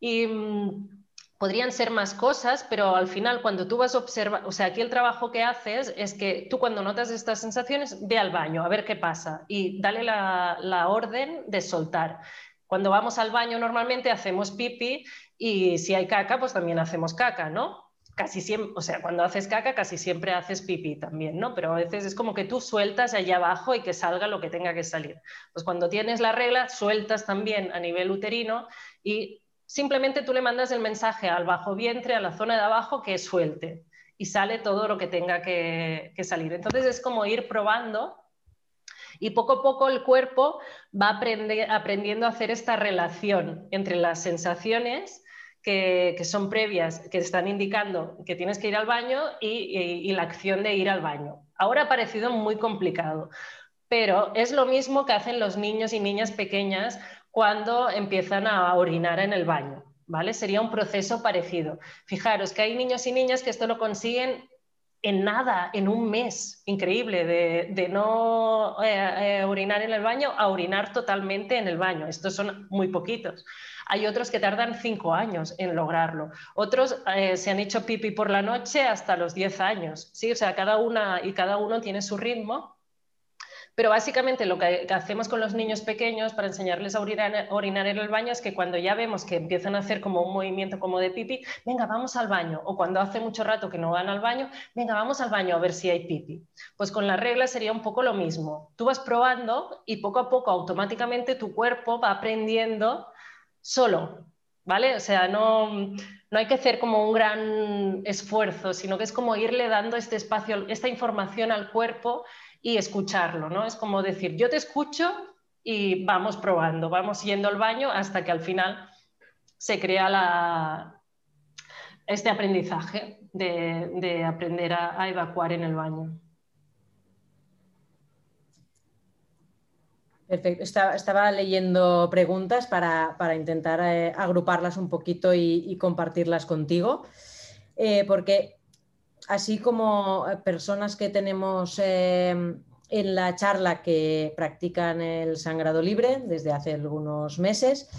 Y mm, podrían ser más cosas, pero al final cuando tú vas a observar, o sea, aquí el trabajo que haces es que tú cuando notas estas sensaciones, ve al baño, a ver qué pasa y dale la, la orden de soltar. Cuando vamos al baño normalmente hacemos pipi y si hay caca, pues también hacemos caca, ¿no? Casi siempre, o sea, cuando haces caca casi siempre haces pipí también, ¿no? Pero a veces es como que tú sueltas allá abajo y que salga lo que tenga que salir. Pues cuando tienes la regla, sueltas también a nivel uterino y simplemente tú le mandas el mensaje al bajo vientre, a la zona de abajo, que suelte y sale todo lo que tenga que, salir. Entonces es como ir probando y poco a poco el cuerpo va aprendiendo a hacer esta relación entre las sensaciones que, son previas, que están indicando que tienes que ir al baño y, la acción de ir al baño. Ahora ha parecido muy complicado, pero es lo mismo que hacen los niños y niñas pequeñas cuando empiezan a orinar en el baño. ¿Vale? Sería un proceso parecido. Fijaros que hay niños y niñas que esto lo consiguen en nada, en un mes, increíble, de, no eh, eh, orinar en el baño a orinar totalmente en el baño. Estos son muy poquitos. Hay otros que tardan cinco años en lograrlo. Otros eh, se han hecho pipi por la noche hasta los diez años. ¿sí? O sea, cada una y cada uno tiene su ritmo. Pero básicamente lo que hacemos con los niños pequeños para enseñarles a orinar, en el baño es que cuando ya vemos que empiezan a hacer como un movimiento como de pipí, venga, vamos al baño. O cuando hace mucho rato que no van al baño, venga, vamos al baño a ver si hay pipí. Pues con la regla sería un poco lo mismo. Tú vas probando y poco a poco automáticamente tu cuerpo va aprendiendo solo, ¿vale? O sea, no, no hay que hacer como un gran esfuerzo, sino que es como irle dando este espacio, esta información al cuerpo y escucharlo, ¿no? Es como decir, yo te escucho y vamos probando, vamos yendo al baño hasta que al final se crea este aprendizaje de, aprender a evacuar en el baño. Perfecto. Estaba, leyendo preguntas para, intentar eh, agruparlas un poquito y, compartirlas contigo, eh, porque así como eh, personas que tenemos en la charla que practican el sangrado libre desde hace algunos meses,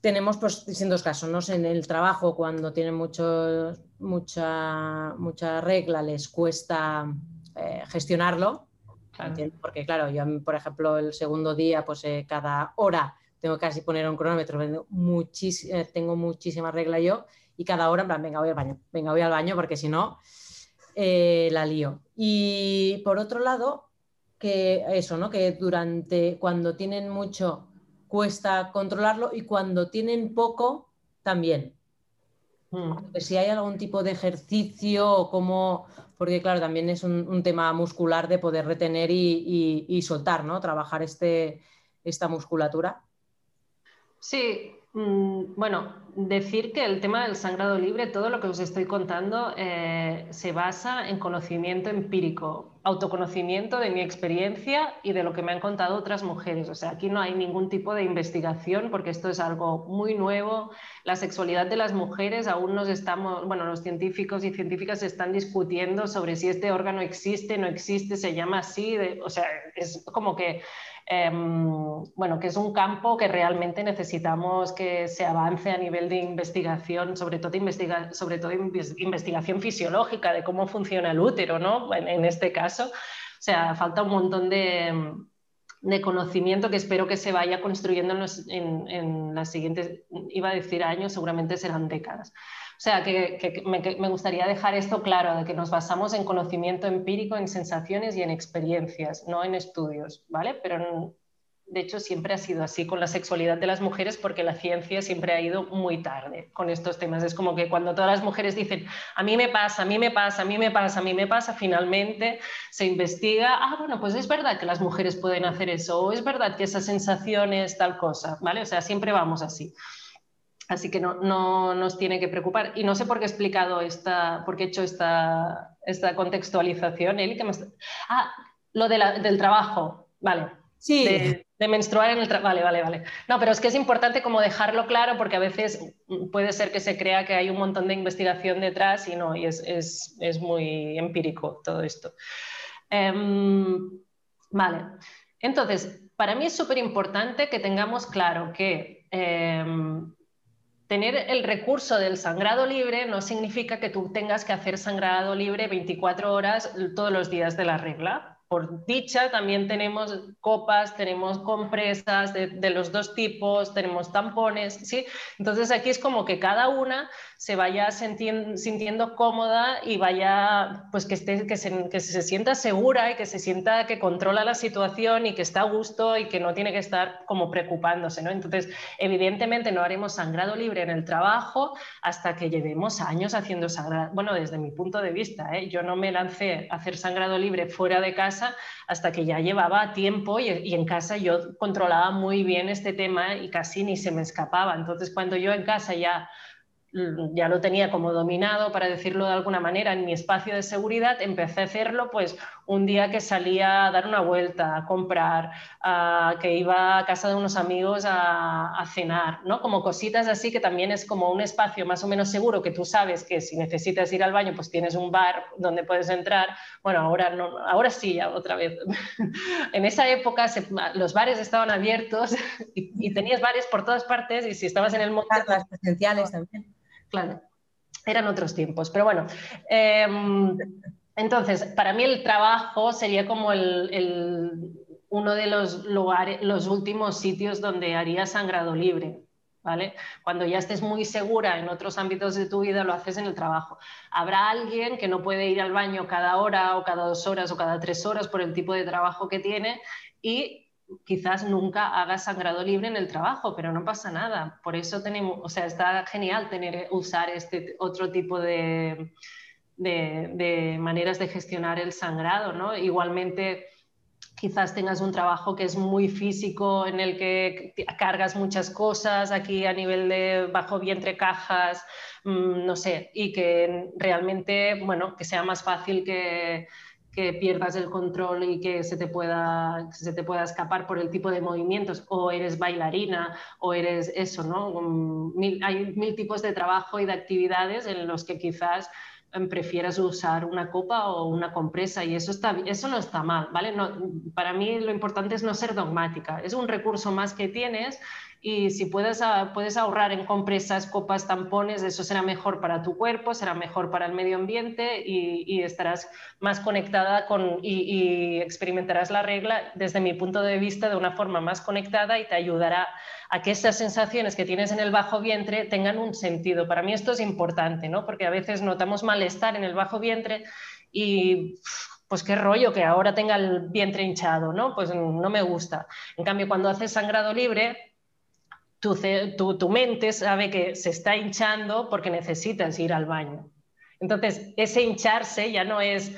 tenemos pues, distintos casos. ¿no? En el trabajo, cuando tienen mucho, mucha, mucha regla, les cuesta gestionarlo porque claro, yo por ejemplo el segundo día, pues eh, cada hora tengo que casi poner un cronómetro, tengo, eh, tengo muchísima regla yo y cada hora en plan, venga, voy al baño, venga, voy al baño porque si no, eh, la lío. Y por otro lado, que eso, ¿no? Que durante, cuando tienen mucho, cuesta controlarlo y cuando tienen poco, también. Mm. Si hay algún tipo de ejercicio o cómo, porque claro, también es un, tema muscular de poder retener y, soltar, ¿no? Trabajar este, esta musculatura. Sí, bueno, decir que el tema del sangrado libre, todo lo que os estoy contando, eh, se basa en conocimiento empírico, autoconocimiento de mi experiencia y de lo que me han contado otras mujeres. O sea, aquí no hay ningún tipo de investigación porque esto es algo muy nuevo. La sexualidad de las mujeres aún nos estamos, bueno, los científicos y científicas están discutiendo sobre si este órgano existe, no existe, se llama así. o sea, es como que Em, bueno, que es un campo que realmente necesitamos que se avance a nivel de investigación, sobre todo, sobre todo investigación fisiológica de cómo funciona el útero, ¿no? En, este caso. O sea, falta un montón de, conocimiento que espero que se vaya construyendo en, en, las siguientes, iba a decir años, seguramente serán décadas. O sea, que, me, gustaría dejar esto claro, de que nos basamos en conocimiento empírico, en sensaciones y en experiencias, no en estudios, ¿vale? Pero de hecho siempre ha sido así con la sexualidad de las mujeres porque la ciencia siempre ha ido muy tarde con estos temas. Es como que cuando todas las mujeres dicen, a mí me pasa, a mí me pasa, a mí me pasa, a mí me pasa, finalmente se investiga, ah, bueno, pues es verdad que las mujeres pueden hacer eso, o es verdad que esa sensación es tal cosa, ¿vale? O sea, siempre vamos así. Así que no, nos tiene que preocupar. Y no sé por qué he explicado esta, por qué he hecho esta, esta contextualización. Eli, que Ah, lo del trabajo, vale. Sí. De, menstruar en el trabajo. Vale, vale, vale. No, pero es que es importante como dejarlo claro porque a veces puede ser que se crea que hay un montón de investigación detrás y no, y es, muy empírico todo esto. Em, vale. Entonces, para mí es súper importante que tengamos claro que em, tener el recurso del sangrado libre no significa que tú tengas que hacer sangrado libre 24 horas todos los días de la regla por dicha también tenemos copas, tenemos compresas de, los dos tipos, tenemos tampones, ¿sí? Entonces aquí es como que cada una se vaya sintiendo, cómoda y vaya, pues que, esté, que, se, que se sienta segura y que se sienta que controla la situación y que está a gusto y que no tiene que estar como preocupándose, ¿no? Entonces, evidentemente no haremos sangrado libre en el trabajo hasta que llevemos años haciendo sangrado. Bueno, desde mi punto de vista, ¿eh? yo no me lancé a hacer sangrado libre fuera de casa hasta que ya llevaba tiempo y, en casa yo controlaba muy bien este tema y casi ni se me escapaba. Entonces cuando yo en casa ya ya lo tenía como dominado, para decirlo de alguna manera, en mi espacio de seguridad, empecé a hacerlo pues un día que salía a dar una vuelta, a comprar, que iba a casa de unos amigos a, cenar, ¿no? Como cositas así que también es como un espacio más o menos seguro que tú sabes que si necesitas ir al baño pues tienes un bar donde puedes entrar. Bueno, ahora, no, ahora sí, ya otra vez. <laughs> en esa época los bares estaban abiertos <laughs> y, tenías bares por todas partes y si estabas en el monte... Las presenciales también claro, eran otros tiempos. Pero bueno, em, entonces, para mí el trabajo sería como el, uno de los lugares, los últimos sitios donde haría sangrado libre. ¿Vale? Cuando ya estés muy segura en otros ámbitos de tu vida, lo haces en el trabajo. Habrá alguien que no puede ir al baño cada hora o cada dos horas o cada tres horas por el tipo de trabajo que tiene y quizás nunca haga sangrado libre en el trabajo, pero no pasa nada. Por eso tenemos, o sea, está genial tener, usar este otro tipo de, de, maneras de gestionar el sangrado, ¿no? Igualmente quizás tengas un trabajo que es muy físico, en el que cargas muchas cosas, aquí a nivel de bajo vientre, cajas, mm, no sé, y que realmente, bueno, que sea más fácil que, que pierdas el control y que se te, pueda, se te pueda escapar por el tipo de movimientos, o eres bailarina, o eres eso, ¿no? hay mil tipos de trabajo y de actividades en los que quizás prefieras usar una copa o una compresa y eso, está, eso no está mal, ¿vale? No, para mí lo importante es no ser dogmática, es un recurso más que tienes y si puedes, ah, puedes ahorrar en compresas, copas, tampones, eso será mejor para tu cuerpo, será mejor para el medio ambiente y, estarás más conectada con, y, experimentarás la regla desde mi punto de vista de una forma más conectada y te ayudará a que esas sensaciones que tienes en el bajo vientre tengan un sentido. Para mí esto es importante, ¿no? porque a veces notamos malestar en el bajo vientre y pues qué rollo que ahora tenga el vientre hinchado, ¿no? Pues no me gusta. En cambio, cuando haces sangrado libre, tu, mente sabe que se está hinchando porque necesitas ir al baño. Entonces, ese hincharse ya no es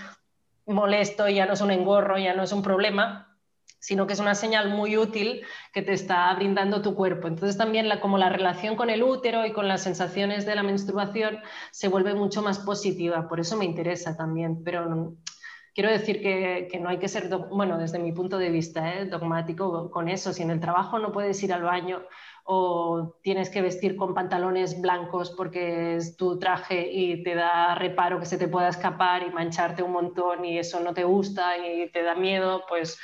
molesto, ya no es un engorro, ya no es un problema, sino que es una señal muy útil que te está brindando tu cuerpo. Entonces también la, como la relación con el útero y con las sensaciones de la menstruación se vuelve mucho más positiva, por eso me interesa también, pero quiero decir que, no hay que ser, bueno, desde mi punto de vista, ¿eh? dogmático con eso, si en el trabajo no puedes ir al baño o tienes que vestir con pantalones blancos porque es tu traje y te da reparo que se te pueda escapar y mancharte un montón y eso no te gusta y te da miedo, pues mm,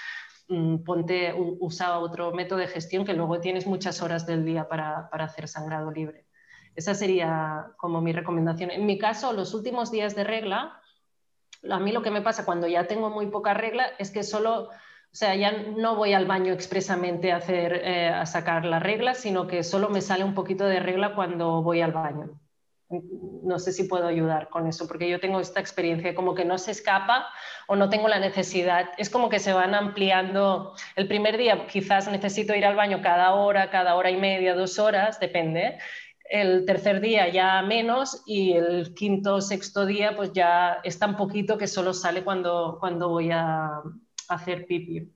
ponte, usa otro método de gestión que luego tienes muchas horas del día para, para hacer sangrado libre. Esa sería como mi recomendación. En mi caso, los últimos días de regla, a mí lo que me pasa cuando ya tengo muy poca regla es que solo o sea, ya no voy al baño expresamente a, hacer, eh, a sacar la regla, sino que solo me sale un poquito de regla cuando voy al baño. No sé si puedo ayudar con eso, porque yo tengo esta experiencia, como que no se escapa o no tengo la necesidad. Es como que se van ampliando. El primer día quizás necesito ir al baño cada hora, cada hora y media, dos horas, depende. El tercer día ya menos y el quinto o sexto día pues ya es tan poquito que solo sale cuando, cuando voy a, hacer pipi.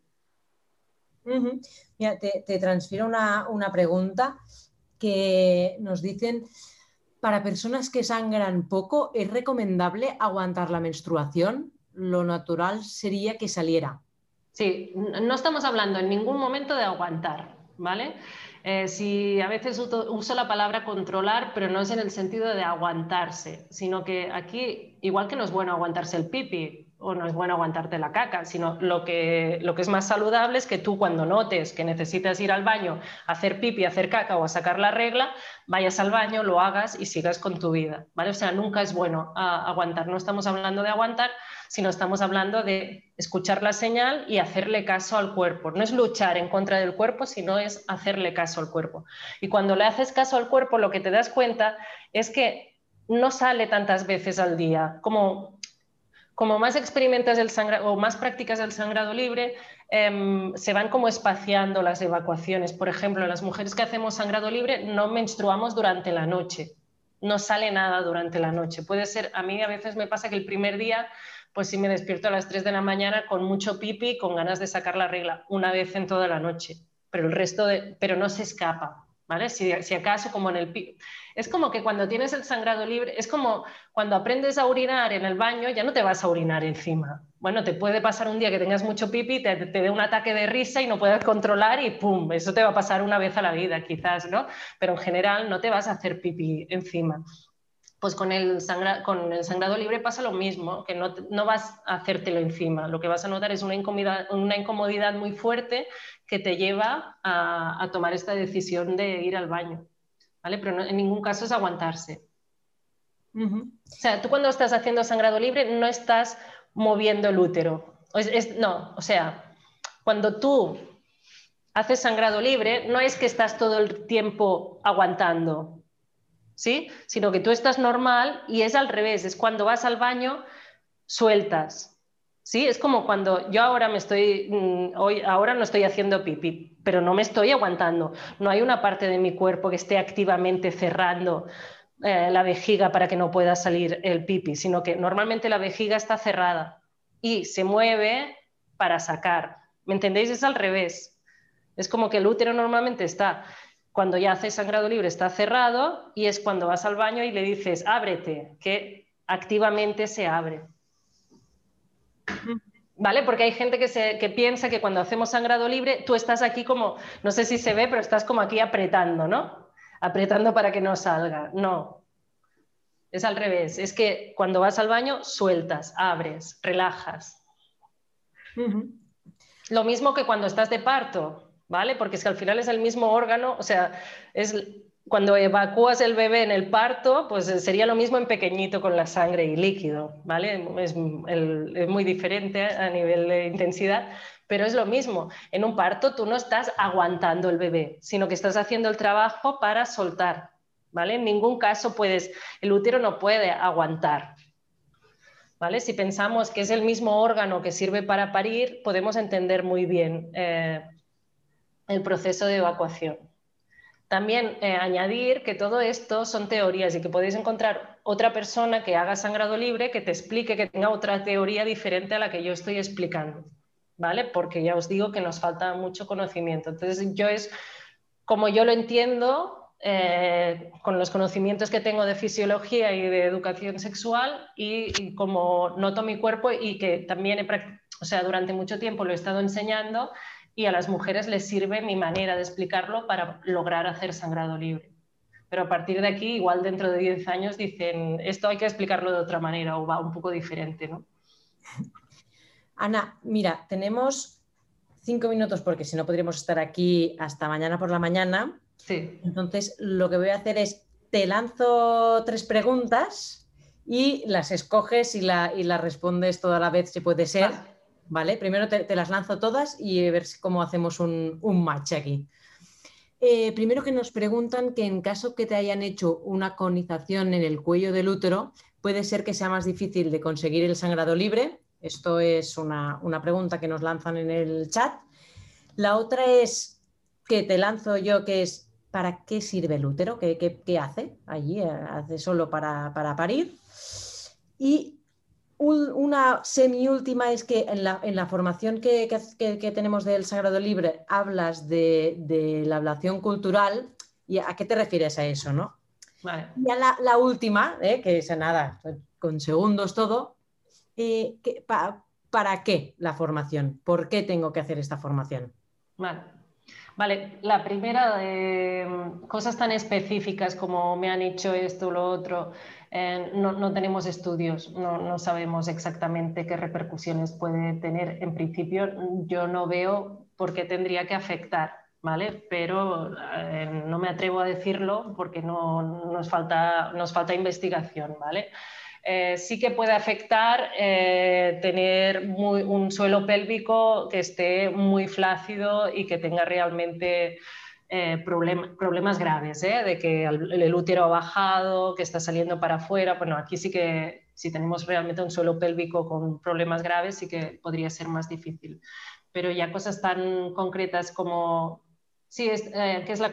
Mira, te, transfiero una, pregunta que nos dicen, para personas que sangran poco, ¿es recomendable aguantar la menstruación? Lo natural sería que saliera. Sí, no estamos hablando en ningún momento de aguantar, ¿vale? Eh, si a veces uso, la palabra controlar, pero no es en el sentido de aguantarse, sino que aquí, igual que no es bueno aguantarse el pipi, o no es bueno aguantarte la caca, sino lo que, lo que es más saludable es que tú cuando notes que necesitas ir al baño hacer pipi, hacer caca o a sacar la regla, vayas al baño, lo hagas y sigas con tu vida, ¿vale? O sea, nunca es bueno aguantar, no estamos hablando de aguantar, sino estamos hablando de escuchar la señal y hacerle caso al cuerpo. No es luchar en contra del cuerpo, sino es hacerle caso al cuerpo. Y cuando le haces caso al cuerpo, lo que te das cuenta es que no sale tantas veces al día, como como más experimentas el sangrado o más practicas el sangrado libre, em, se van como espaciando las evacuaciones. Por ejemplo, las mujeres que hacemos sangrado libre no menstruamos durante la noche, no sale nada durante la noche. Puede ser, a mí a veces me pasa que el primer día, pues si me despierto a las 3 de la mañana con mucho pipi, con ganas de sacar la regla, una vez en toda la noche, pero el resto de, pero no se escapa. ¿Vale? Si, si acaso como en el es como que cuando tienes el sangrado libre, es como cuando aprendes a orinar en el baño, ya no te vas a orinar encima. Bueno, te puede pasar un día que tengas mucho pipi, te, te dé un ataque de risa y no puedas controlar y ¡pum! Eso te va a pasar una vez a la vida, quizás, ¿no? Pero en general no te vas a hacer pipi encima. Pues con el, con el sangrado libre pasa lo mismo, que no, no, vas a hacértelo encima. Lo que vas a notar es una incomodidad, una incomodidad muy fuerte que te lleva a, a tomar esta decisión de ir al baño. Pero en ningún caso es aguantarse. O sea, tú cuando estás haciendo sangrado libre no estás moviendo el útero. no, o sea, Cuando tú haces sangrado libre, no es que estás todo el tiempo aguantando, ¿sí? Sino que tú estás normal y es al revés, es cuando vas al baño, sueltas. ¿Sí? Es como cuando yo ahora me estoy, mm, hoy, ahora no estoy haciendo pipí, pero no me estoy aguantando. No hay una parte de mi cuerpo que esté activamente cerrando eh, la vejiga para que no pueda salir el pipi, sino que normalmente la vejiga está cerrada y se mueve para sacar. ¿Me entendéis? Es al revés. Es como que el útero normalmente está, cuando ya hace sangrado libre, está cerrado y es cuando vas al baño y le dices, ábrete, que activamente se abre. ¿Vale? Porque hay gente que, se, que piensa que cuando hacemos sangrado libre, tú estás aquí como, no sé si se ve, pero estás como aquí apretando, ¿no? apretando para que no salga. No, es al revés. Es que cuando vas al baño, sueltas, abres, relajas. Lo mismo que cuando estás de parto, ¿vale? Porque es que al final es el mismo órgano, o sea, es cuando evacúas el bebé en el parto, pues sería lo mismo en pequeñito con la sangre y líquido, ¿vale? Es, es muy diferente a nivel de intensidad, pero es lo mismo, en un parto tú no estás aguantando el bebé, sino que estás haciendo el trabajo para soltar, ¿vale? En ningún caso puedes, el útero no puede aguantar, ¿vale? Si pensamos que es el mismo órgano que sirve para parir, podemos entender muy bien eh, el proceso de evacuación. También eh, añadir que todo esto son teorías y que podéis encontrar otra persona que haga sangrado libre que te explique, que tenga otra teoría diferente a la que yo estoy explicando. ¿vale? Porque ya os digo que nos falta mucho conocimiento. Entonces, yo es como yo lo entiendo, eh, con los conocimientos que tengo de fisiología y de educación sexual y, como noto mi cuerpo y que también o sea, durante mucho tiempo lo he estado enseñando y a las mujeres les sirve mi manera de explicarlo para lograr hacer sangrado libre. Pero a partir de aquí, igual dentro de 10 años dicen, esto hay que explicarlo de otra manera o va un poco diferente, ¿no? Ana, mira, tenemos cinco minutos porque si no podríamos estar aquí hasta mañana por la mañana. Sí. Entonces, lo que voy a hacer es, te lanzo tres preguntas y las escoges y, la, las respondes toda la vez si puede ser. Vale, primero te, las lanzo todas y a ver cómo hacemos un, match aquí. Eh, primero que nos preguntan que en caso que te hayan hecho una conización en el cuello del útero, puede ser que sea más difícil de conseguir el sangrado libre esto es una, pregunta que nos lanzan en el chat. La otra es que te lanzo yo, que es ¿para qué sirve el útero? ¿Qué, hace allí? ¿Hace solo para, parir? Y una semiúltima es que en la, formación que, tenemos del Sagrado Libre hablas de, la ablación cultural. ¿Y a qué te refieres a eso? ¿no? Y a la, última, ¿eh? que es nada, con segundos todo, eh, ¿para qué la formación? ¿Por qué tengo que hacer esta formación? Vale. Vale, la primera, de mm, cosas tan específicas como me han hecho esto o lo otro, eh, no, tenemos estudios, no, sabemos exactamente qué repercusiones puede tener. En principio, yo no veo por qué tendría que afectar, ¿vale? Pero eh, no me atrevo a decirlo porque no, nos, falta, nos falta investigación, ¿vale? Eh, sí que puede afectar tener un suelo pélvico que esté muy flácido y que tenga realmente eh, problemas graves, de que el, útero ha bajado, que está saliendo para afuera. Bueno, aquí sí que si tenemos realmente un suelo pélvico con problemas graves, sí que podría ser más difícil. Pero ya cosas tan concretas como, sí, es, ¿qué es la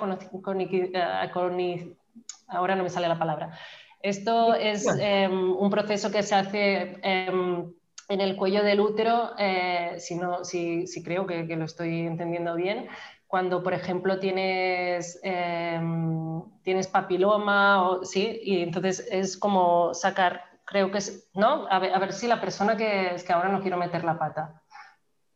ahora no me sale la palabra. Esto es em, un proceso que se hace em, en el cuello del útero, eh, si, si, creo que, lo estoy entendiendo bien, cuando, por ejemplo, tienes, em, tienes papiloma, o, ¿sí? y entonces es como sacar, creo que es, ¿no? A ver, si la persona que, es que ahora no quiero meter la pata.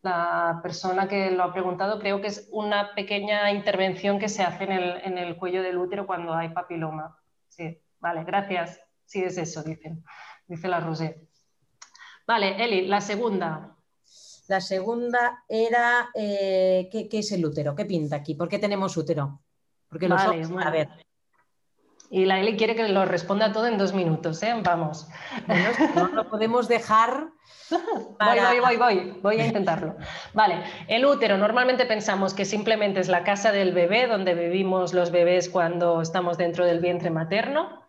La persona que lo ha preguntado creo que es una pequeña intervención que se hace en el, en el cuello del útero cuando hay papiloma. Sí. Vale, gracias. Sí, es eso, dicen. Dice la Rosé. Vale, Eli, la segunda. La segunda era, eh, ¿qué, es el útero? ¿Qué pinta aquí? ¿Por qué tenemos útero? Porque los vale, a ver. Y la Eli quiere que lo responda todo en dos minutos, ¿eh? Vamos. no lo podemos dejar. <laughs> Voy, voy, voy, voy, voy a intentarlo. Vale, el útero, normalmente pensamos que simplemente es la casa del bebé, donde vivimos los bebés cuando estamos dentro del vientre materno.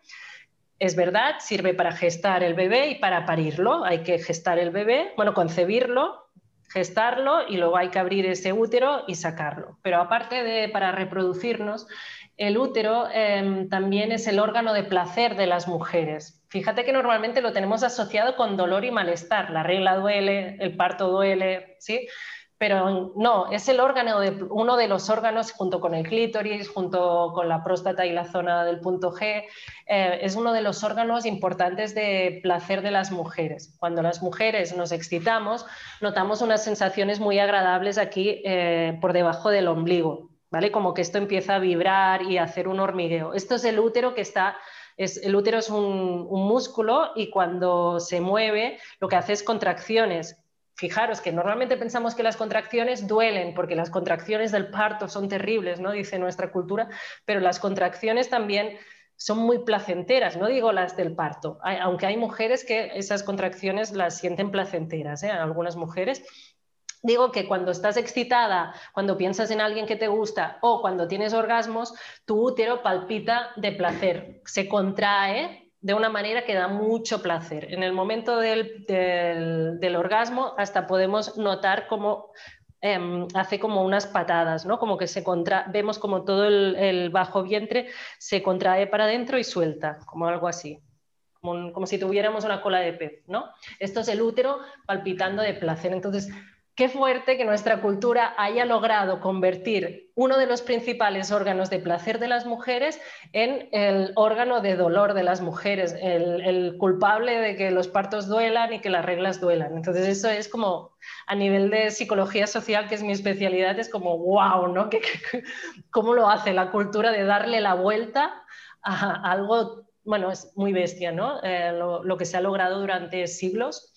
Es verdad, sirve para gestar el bebé y para parirlo. Hay que gestar el bebé, bueno, concebirlo, gestarlo y luego hay que abrir ese útero y sacarlo. Pero aparte de para reproducirnos, el útero em, también es el órgano de placer de las mujeres. Fíjate que normalmente lo tenemos asociado con dolor y malestar. La regla duele, el parto duele, ¿sí? Pero no, es el órgano de, uno de los órganos junto con el clítoris, junto con la próstata y la zona del punto G, eh, es uno de los órganos importantes de placer de las mujeres. Cuando las mujeres nos excitamos, notamos unas sensaciones muy agradables aquí eh, por debajo del ombligo, ¿vale? Como que esto empieza a vibrar y a hacer un hormigueo. Esto es el útero que está es, el útero es un, un, músculo y cuando se mueve lo que hace es contracciones fijaros que normalmente pensamos que las contracciones duelen, porque las contracciones del parto son terribles, ¿no? Dice nuestra cultura, pero las contracciones también son muy placenteras, no digo las del parto, aunque hay mujeres que esas contracciones las sienten placenteras, ¿eh? algunas mujeres. Digo que cuando estás excitada, cuando piensas en alguien que te gusta o cuando tienes orgasmos, tu útero palpita de placer, se contrae de una manera que da mucho placer. En el momento del, orgasmo hasta podemos notar cómo em, hace como unas patadas, ¿no? Como que se contra vemos como todo el, bajo vientre se contrae para adentro y suelta, como algo así. Como, como, si tuviéramos una cola de pez, ¿no? Esto es el útero palpitando de placer. Entonces, Qué fuerte que nuestra cultura haya logrado convertir uno de los principales órganos de placer de las mujeres en el órgano de dolor de las mujeres, el, culpable de que los partos duelan y que las reglas duelan. Entonces eso es como a nivel de psicología social, que es mi especialidad, es como wow, ¿no? <laughs> cómo lo hace la cultura de darle la vuelta a algo, bueno, es muy bestia, ¿no? Eh, lo que se ha logrado durante siglos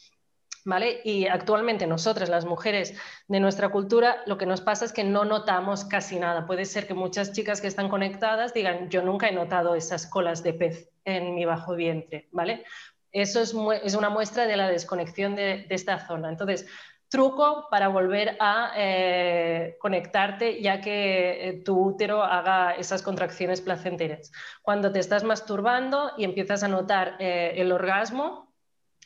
y actualmente nosotras, las mujeres de nuestra cultura, lo que nos pasa es que no notamos casi nada. Puede ser que muchas chicas que están conectadas digan, yo nunca he notado esas colas de pez en mi bajo vientre, ¿vale? Eso es, una muestra de la desconexión de, esta zona. Entonces, truco para volver a eh, conectarte ya que eh, tu útero haga esas contracciones placenteras. Cuando te estás masturbando y empiezas a notar eh, el orgasmo,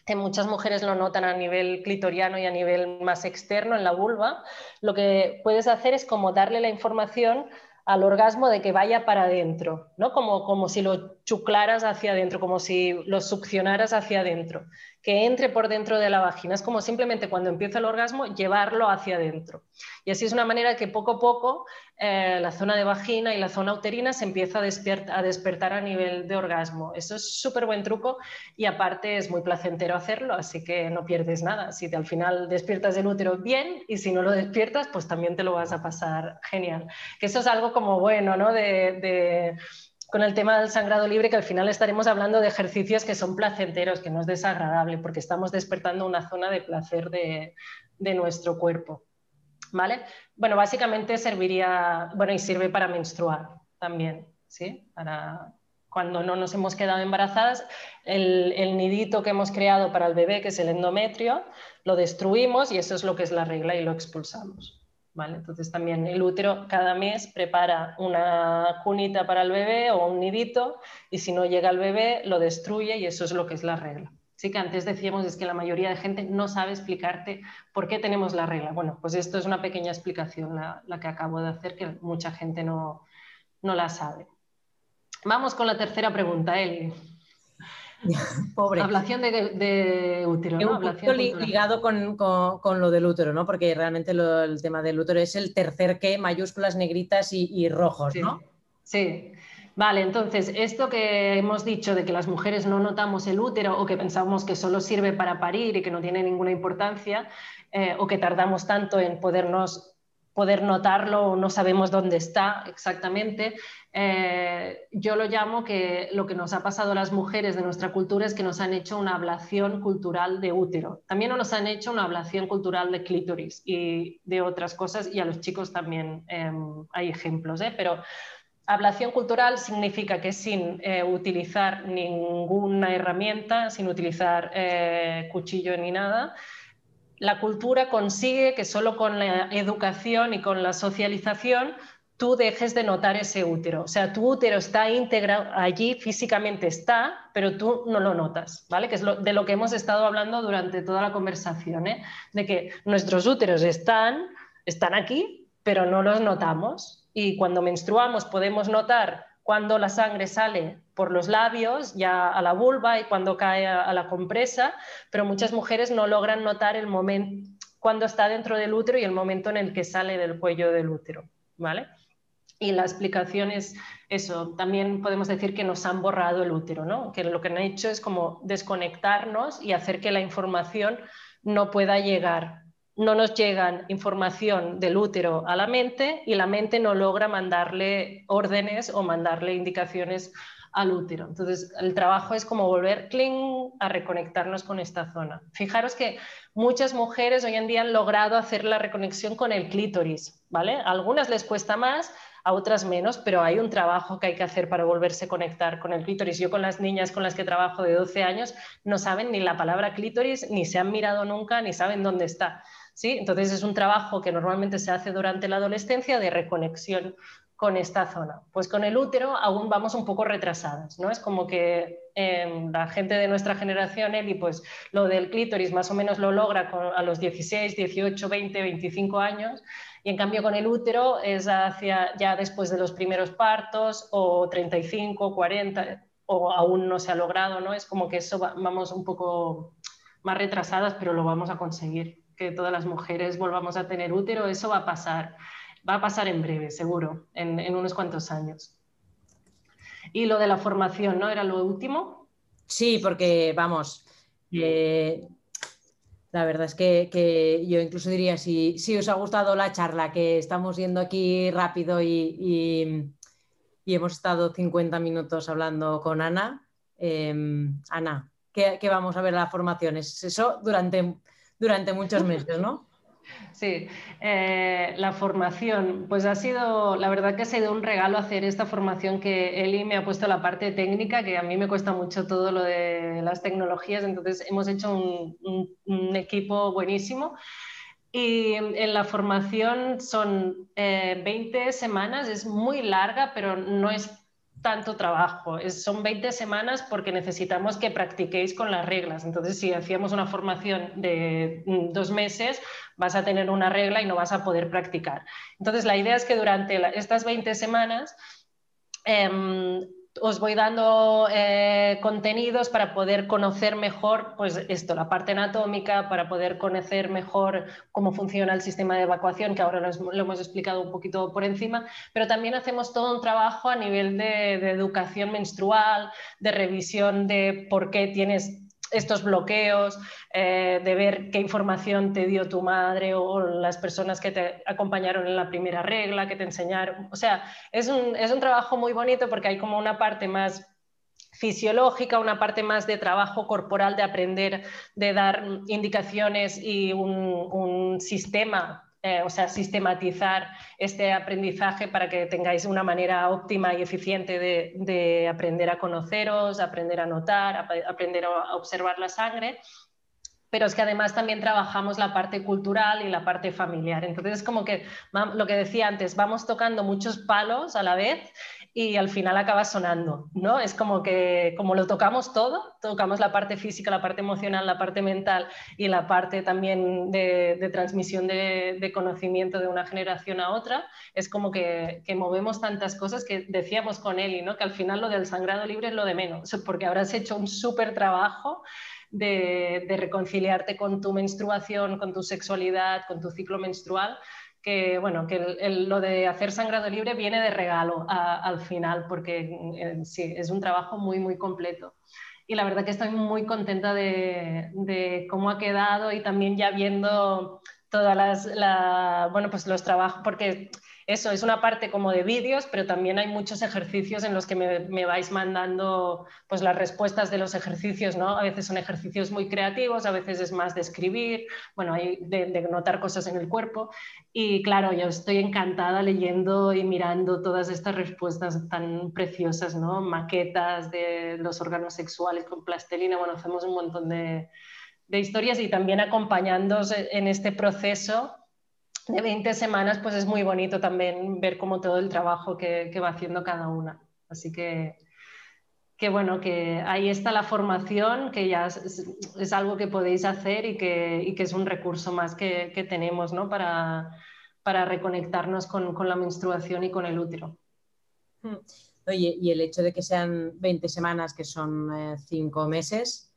que muchas mujeres lo notan a nivel clitoriano y a nivel más externo en la vulva, lo que puedes hacer es como darle la información al orgasmo de que vaya para adentro, ¿no? Como, como si lo chuclaras hacia adentro, como si lo succionaras hacia adentro, que entre por dentro de la vagina. Es como simplemente cuando empieza el orgasmo llevarlo hacia adentro. Y así es una manera que poco a poco eh, la zona de vagina y la zona uterina se empieza a, a despertar a nivel de orgasmo. Eso es súper buen truco y aparte es muy placentero hacerlo, así que no pierdes nada. Si te, al final despiertas el útero bien y si no lo despiertas, pues también te lo vas a pasar genial. Que eso es algo como bueno, ¿no? de con el tema del sangrado libre, que al final estaremos hablando de ejercicios que son placenteros, que no es desagradable, porque estamos despertando una zona de placer de, nuestro cuerpo. ¿Vale? Bueno, básicamente serviría, bueno, y sirve para menstruar también, ¿sí? Para cuando no nos hemos quedado embarazadas, el, el nidito que hemos creado para el bebé, que es el endometrio, lo destruimos y eso es lo que es la regla y lo expulsamos. Entonces también el útero cada mes prepara una cunita para el bebé o un nidito y si no llega el bebé lo destruye y eso es lo que es la regla. Sí que antes decíamos es que la mayoría de gente no sabe explicarte por qué tenemos la regla. Bueno, pues esto es una pequeña explicación la, que acabo de hacer que mucha gente no, no la sabe. Vamos con la tercera pregunta, Eli. <laughs> Pobre. Ablación de, útero, ¿no? Un ligado con, lo del útero, ¿no? Porque realmente el tema del útero es el tercer que, mayúsculas negritas y, rojos, ¿no? Sí. Vale, entonces, esto que hemos dicho de que las mujeres no notamos el útero o que pensamos que solo sirve para parir y que no tiene ninguna importancia, eh, o que tardamos tanto en podernos poder notarlo o no sabemos dónde está exactamente. Eh, yo lo llamo que lo que nos ha pasado a las mujeres de nuestra cultura es que nos han hecho una ablación cultural de útero. También nos han hecho una ablación cultural de clítoris y de otras cosas y a los chicos también em, hay ejemplos, ¿eh? pero Ablación cultural significa que sin eh, utilizar ninguna herramienta, sin utilizar eh, cuchillo ni nada, la cultura consigue que solo con la educación y con la socialización tú dejes de notar ese útero. O sea, tu útero está íntegro allí, físicamente está, pero tú no lo notas, ¿vale? Que es de lo que hemos estado hablando durante toda la conversación, ¿eh? de que nuestros úteros están, están aquí, pero no los notamos y cuando menstruamos podemos notar cuando la sangre sale por los labios, ya a la vulva y cuando cae a, la compresa, pero muchas mujeres no logran notar el momento cuando está dentro del útero y el momento en el que sale del cuello del útero, ¿vale? Y la explicación es eso, también podemos decir que nos han borrado el útero, ¿no? Que lo que han hecho es como desconectarnos y hacer que la información no pueda llegar no nos llegan información del útero a la mente y la mente no logra mandarle órdenes o mandarle indicaciones al útero. Entonces, el trabajo es como volver cling a reconectarnos con esta zona. Fijaros que muchas mujeres hoy en día han logrado hacer la reconexión con el clítoris, ¿vale? A algunas les cuesta más, a otras menos, pero hay un trabajo que hay que hacer para volverse a conectar con el clítoris. Yo con las niñas con las que trabajo de 12 años no saben ni la palabra clítoris, ni se han mirado nunca, ni saben dónde está. ¿Sí? Entonces es un trabajo que normalmente se hace durante la adolescencia de reconexión con esta zona. Pues con el útero aún vamos un poco retrasadas, ¿no? Es como que em, la gente de nuestra generación, Eli, pues lo del clítoris más o menos lo logra a los 16, 18, 20, 25 años, y en cambio con el útero es hacia ya después de los primeros partos o 35, 40, o aún no se ha logrado, ¿no? Es como que eso vamos un poco más retrasadas, pero lo vamos a conseguir que todas las mujeres volvamos a tener útero, eso va a pasar, va a pasar en breve, seguro, en, unos cuantos años. Y lo de la formación, ¿no? ¿Era lo último? Sí, porque vamos, eh, la verdad es que, yo incluso diría, si, si, os ha gustado la charla, que estamos yendo aquí rápido y, hemos estado 50 minutos hablando con Ana, em, Ana, ¿qué, vamos a ver la formación? ¿Es eso durante durante muchos meses, ¿no? Sí, eh, la formación, pues ha sido, la verdad que ha sido un regalo hacer esta formación que Eli me ha puesto la parte técnica, que a mí me cuesta mucho todo lo de las tecnologías, entonces hemos hecho un, equipo buenísimo. Y en la formación son 20 eh, semanas, es muy larga, pero no es tanto trabajo. son 20 semanas porque necesitamos que practiquéis con las reglas. Entonces, si hacíamos una formación de mm, dos meses, vas a tener una regla y no vas a poder practicar. Entonces, la idea es que durante estas 20 semanas em, os voy dando eh, contenidos para poder conocer mejor, pues esto, la parte anatómica, para poder conocer mejor cómo funciona el sistema de evacuación, que ahora lo, hemos explicado un poquito por encima, pero también hacemos todo un trabajo a nivel de, de educación menstrual, de revisión de por qué tienes estos bloqueos, eh, de ver qué información te dio tu madre o las personas que te acompañaron en la primera regla, que te enseñaron. O sea, es un, es un trabajo muy bonito porque hay como una parte más fisiológica, una parte más de trabajo corporal, de aprender, de dar indicaciones y un, un sistema eh, o sea, sistematizar este aprendizaje para que tengáis una manera óptima y eficiente de, aprender a conoceros, aprender a notar, aprender a observar la sangre pero es que además también trabajamos la parte cultural y la parte familiar. Entonces es como que lo que decía antes, vamos tocando muchos palos a la vez y al final acaba sonando, ¿no? Es como que como lo tocamos todo, tocamos la parte física, la parte emocional, la parte mental y la parte también de, transmisión de, conocimiento de una generación a otra, es como que, movemos tantas cosas que decíamos con Eli, ¿no? Que al final lo del sangrado libre es lo de menos, porque habrás hecho un súper trabajo de, de reconciliarte con tu menstruación, con tu sexualidad, con tu ciclo menstrual que, bueno, que lo de hacer sangrado libre viene de regalo al final, porque eh, sí, es un trabajo muy, muy completo. Y la verdad que estoy muy contenta de, cómo ha quedado y también ya viendo todas las, bueno, pues los trabajos, porque eso es una parte como de vídeos, pero también hay muchos ejercicios en los que me, vais mandando pues las respuestas de los ejercicios, ¿no? A veces son ejercicios muy creativos, a veces es más de escribir, bueno, hay de, notar cosas en el cuerpo. Y claro, yo estoy encantada leyendo y mirando todas estas respuestas tan preciosas, ¿no? Maquetas de los órganos sexuales con plastelina, bueno, hacemos un montón de, de historias y también acompañándoos en este proceso de 20 semanas, pues es muy bonito también ver como todo el trabajo que, va haciendo cada una. Así que, que, bueno, que ahí está la formación, que ya es, algo que podéis hacer y que, es un recurso más que, tenemos ¿no? para, para reconectarnos con, la menstruación y con el útero. Hmm. Oye, y el hecho de que sean 20 semanas, que son 5 eh, meses,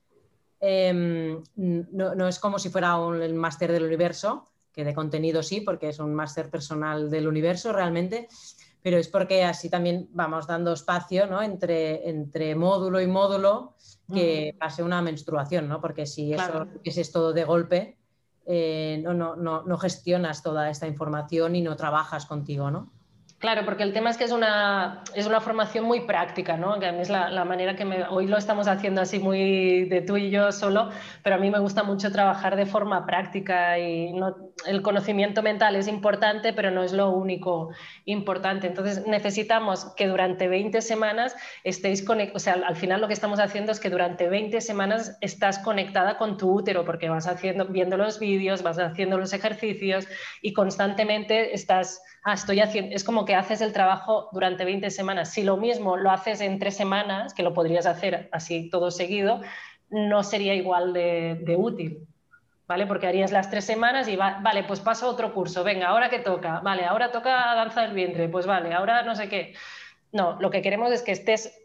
em, no, no, es como si fuera un, el máster del universo, que de contenido sí, porque es un máster personal del universo realmente, pero es porque así también vamos dando espacio ¿no? entre, entre módulo y módulo que pase una menstruación, ¿no? porque si eso es todo de golpe, eh, no, no, no, no gestionas toda esta información y no trabajas contigo, ¿no? Claro, porque el tema es que es una, es una formación muy práctica, ¿no? Que a mí es la, manera que me, hoy lo estamos haciendo así muy de tú y yo solo, pero a mí me gusta mucho trabajar de forma práctica y no, el conocimiento mental es importante, pero no es lo único importante. Entonces necesitamos que durante 20 semanas estéis conectados, o sea, al final lo que estamos haciendo es que durante 20 semanas estás conectada con tu útero, porque vas haciendo, viendo los vídeos, vas haciendo los ejercicios y constantemente estás ah, estoy haciendo, es como que haces el trabajo durante 20 semanas. Si lo mismo lo haces en tres semanas, que lo podrías hacer así todo seguido, no sería igual de, útil. ¿Vale? Porque harías las tres semanas y vale, pues paso otro curso, venga, ahora que toca, vale, ahora toca danza del vientre, pues vale, ahora no sé qué. No, lo que queremos es que estés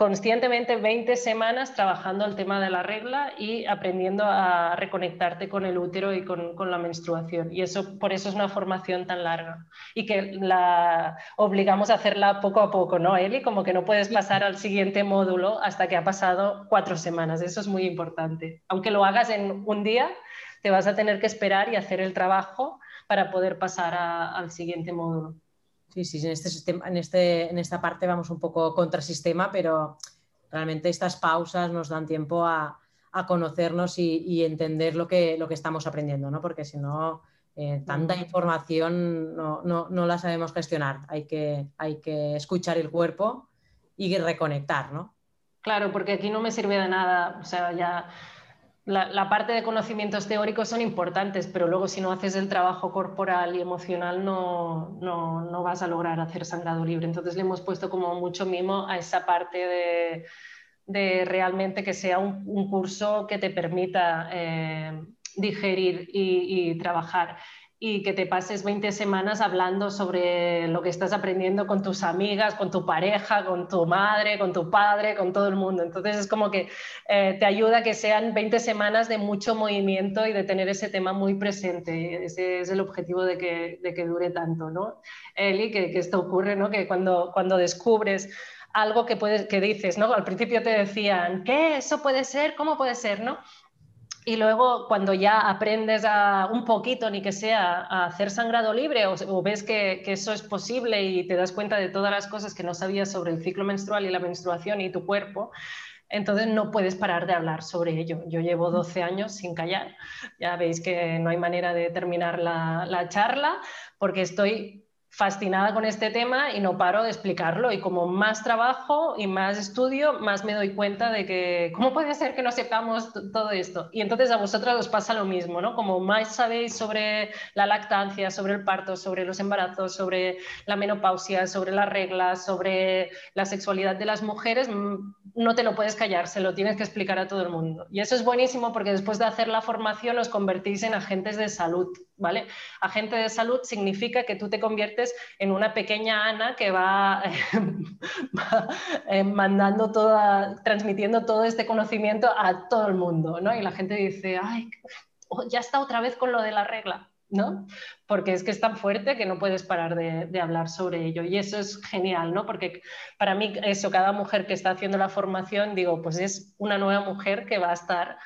conscientemente 20 semanas trabajando el tema de la regla y aprendiendo a reconectarte con el útero y con, la menstruación. Y eso por eso es una formación tan larga y que la obligamos a hacerla poco a poco, ¿no, Eli? Como que no puedes pasar al siguiente módulo hasta que ha pasado cuatro semanas. Eso es muy importante. Aunque lo hagas en un día, te vas a tener que esperar y hacer el trabajo para poder pasar al siguiente módulo. Sí, sí, en, este sistema, en, este, en esta parte vamos un poco contra sistema, pero realmente estas pausas nos dan tiempo a, conocernos y, entender lo que, lo que estamos aprendiendo, ¿no? Porque si no, eh, tanta información no, no, la sabemos gestionar. Hay que, hay que escuchar el cuerpo y reconectar, ¿no? Claro, porque aquí no me sirve de nada, o sea, ya la, parte de conocimientos teóricos son importantes, pero luego si no haces el trabajo corporal y emocional no, no, vas a lograr hacer sangrado libre. Entonces le hemos puesto como mucho mimo a esa parte de, realmente que sea un, curso que te permita eh, digerir y, y trabajar y que te pases 20 semanas hablando sobre lo que estás aprendiendo con tus amigas, con tu pareja, con tu madre, con tu padre, con todo el mundo. Entonces es como que eh, te ayuda a que sean 20 semanas de mucho movimiento y de tener ese tema muy presente. Ese es el objetivo de que, de que dure tanto, ¿no? Eli, que, que, esto ocurre, ¿no? Que cuando, cuando descubres algo que, puedes, que dices, ¿no? Al principio te decían, ¿qué? ¿Eso puede ser? ¿Cómo puede ser? ¿no? Y luego cuando ya aprendes a, un poquito, ni que sea, a hacer sangrado libre o, ves que, eso es posible y te das cuenta de todas las cosas que no sabías sobre el ciclo menstrual y la menstruación y tu cuerpo, entonces no puedes parar de hablar sobre ello. Yo llevo 12 años sin callar. Ya veis que no hay manera de terminar la, la charla porque estoy fascinada con este tema y no paro de explicarlo. Y como más trabajo y más estudio, más me doy cuenta de que, ¿cómo puede ser que no sepamos todo esto? Y entonces a vosotras os pasa lo mismo, ¿no? Como más sabéis sobre la lactancia, sobre el parto, sobre los embarazos, sobre la menopausia, sobre las reglas, sobre la sexualidad de las mujeres, mm, no te lo puedes callar, se lo tienes que explicar a todo el mundo. Y eso es buenísimo porque después de hacer la formación os convertís en agentes de salud, ¿vale? Agente de salud significa que tú te conviertes en una pequeña Ana que <laughs> va, eh, mandando toda, transmitiendo todo este conocimiento a todo el mundo, ¿no? Y la gente dice, ay, oh, ya está otra vez con lo de la regla. ¿no? Porque es que es tan fuerte que no puedes parar de, de, hablar sobre ello. Y eso es genial, ¿no? Porque para mí eso, cada mujer que está haciendo la formación, digo, pues es una nueva mujer que va a estar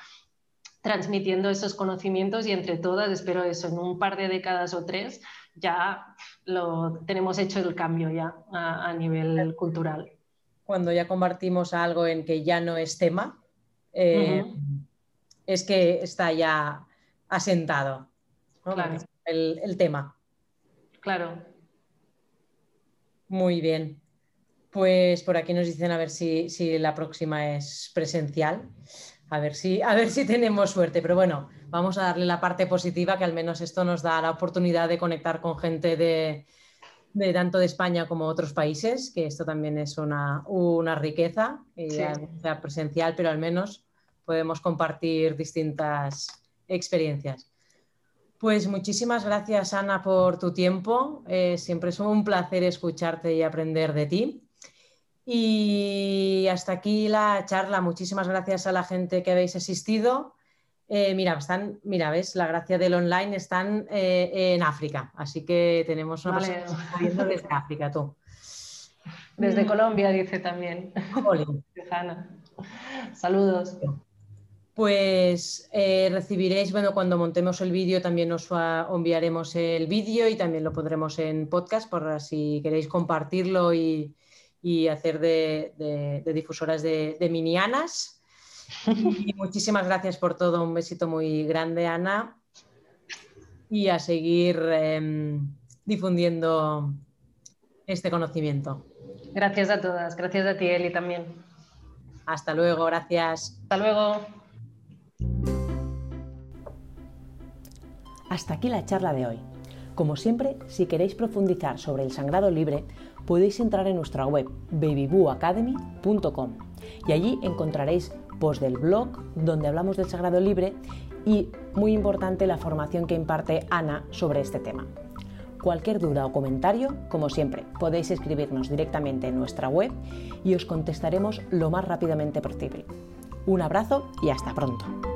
transmitiendo esos conocimientos y entre todas, espero eso, en un par de décadas o tres, ya lo tenemos hecho el cambio ya a, nivel cultural. Cuando ya convertimos algo en que ya no es tema, eh, es que está ya asentado el, tema. Claro. Muy bien. Pues por aquí nos dicen a ver si, si la próxima es presencial. A ver, si, a ver si tenemos suerte, pero bueno, vamos a darle la parte positiva que al menos esto nos da la oportunidad de conectar con gente de, tanto de España como otros países, que esto también es una, riqueza, sea presencial, pero al menos podemos compartir distintas experiencias. Pues muchísimas gracias, Ana, por tu tiempo. Eh, siempre es un placer escucharte y aprender de ti. Y hasta aquí la charla. Muchísimas gracias a la gente que habéis asistido. Eh, mira, están, mira, ves, la gracia del online están eh, en África, así que tenemos una persona viendo desde África, tú. Desde mm. Colombia, dice también. Saludos. Pues eh, recibiréis, bueno, cuando montemos el vídeo también os enviaremos el vídeo y también lo pondremos en podcast por si queréis compartirlo y, y hacer de, difusoras de, minianas. <laughs> Y muchísimas gracias por todo, un besito muy grande, Ana. Y a seguir em, difundiendo este conocimiento. Gracias a todas, gracias a ti, Eli, también. Hasta luego, gracias. Hasta luego. Hasta aquí la charla de hoy. Como siempre, si queréis profundizar sobre el sangrado libre, podéis entrar en nuestra web babybooacademy.com y allí encontraréis post del blog donde hablamos del sagrado libre y, muy importante, la formación que imparte Ana sobre este tema. Cualquier duda o comentario, como siempre, podéis escribirnos directamente en nuestra web y os contestaremos lo más rápidamente posible. Un abrazo y hasta pronto.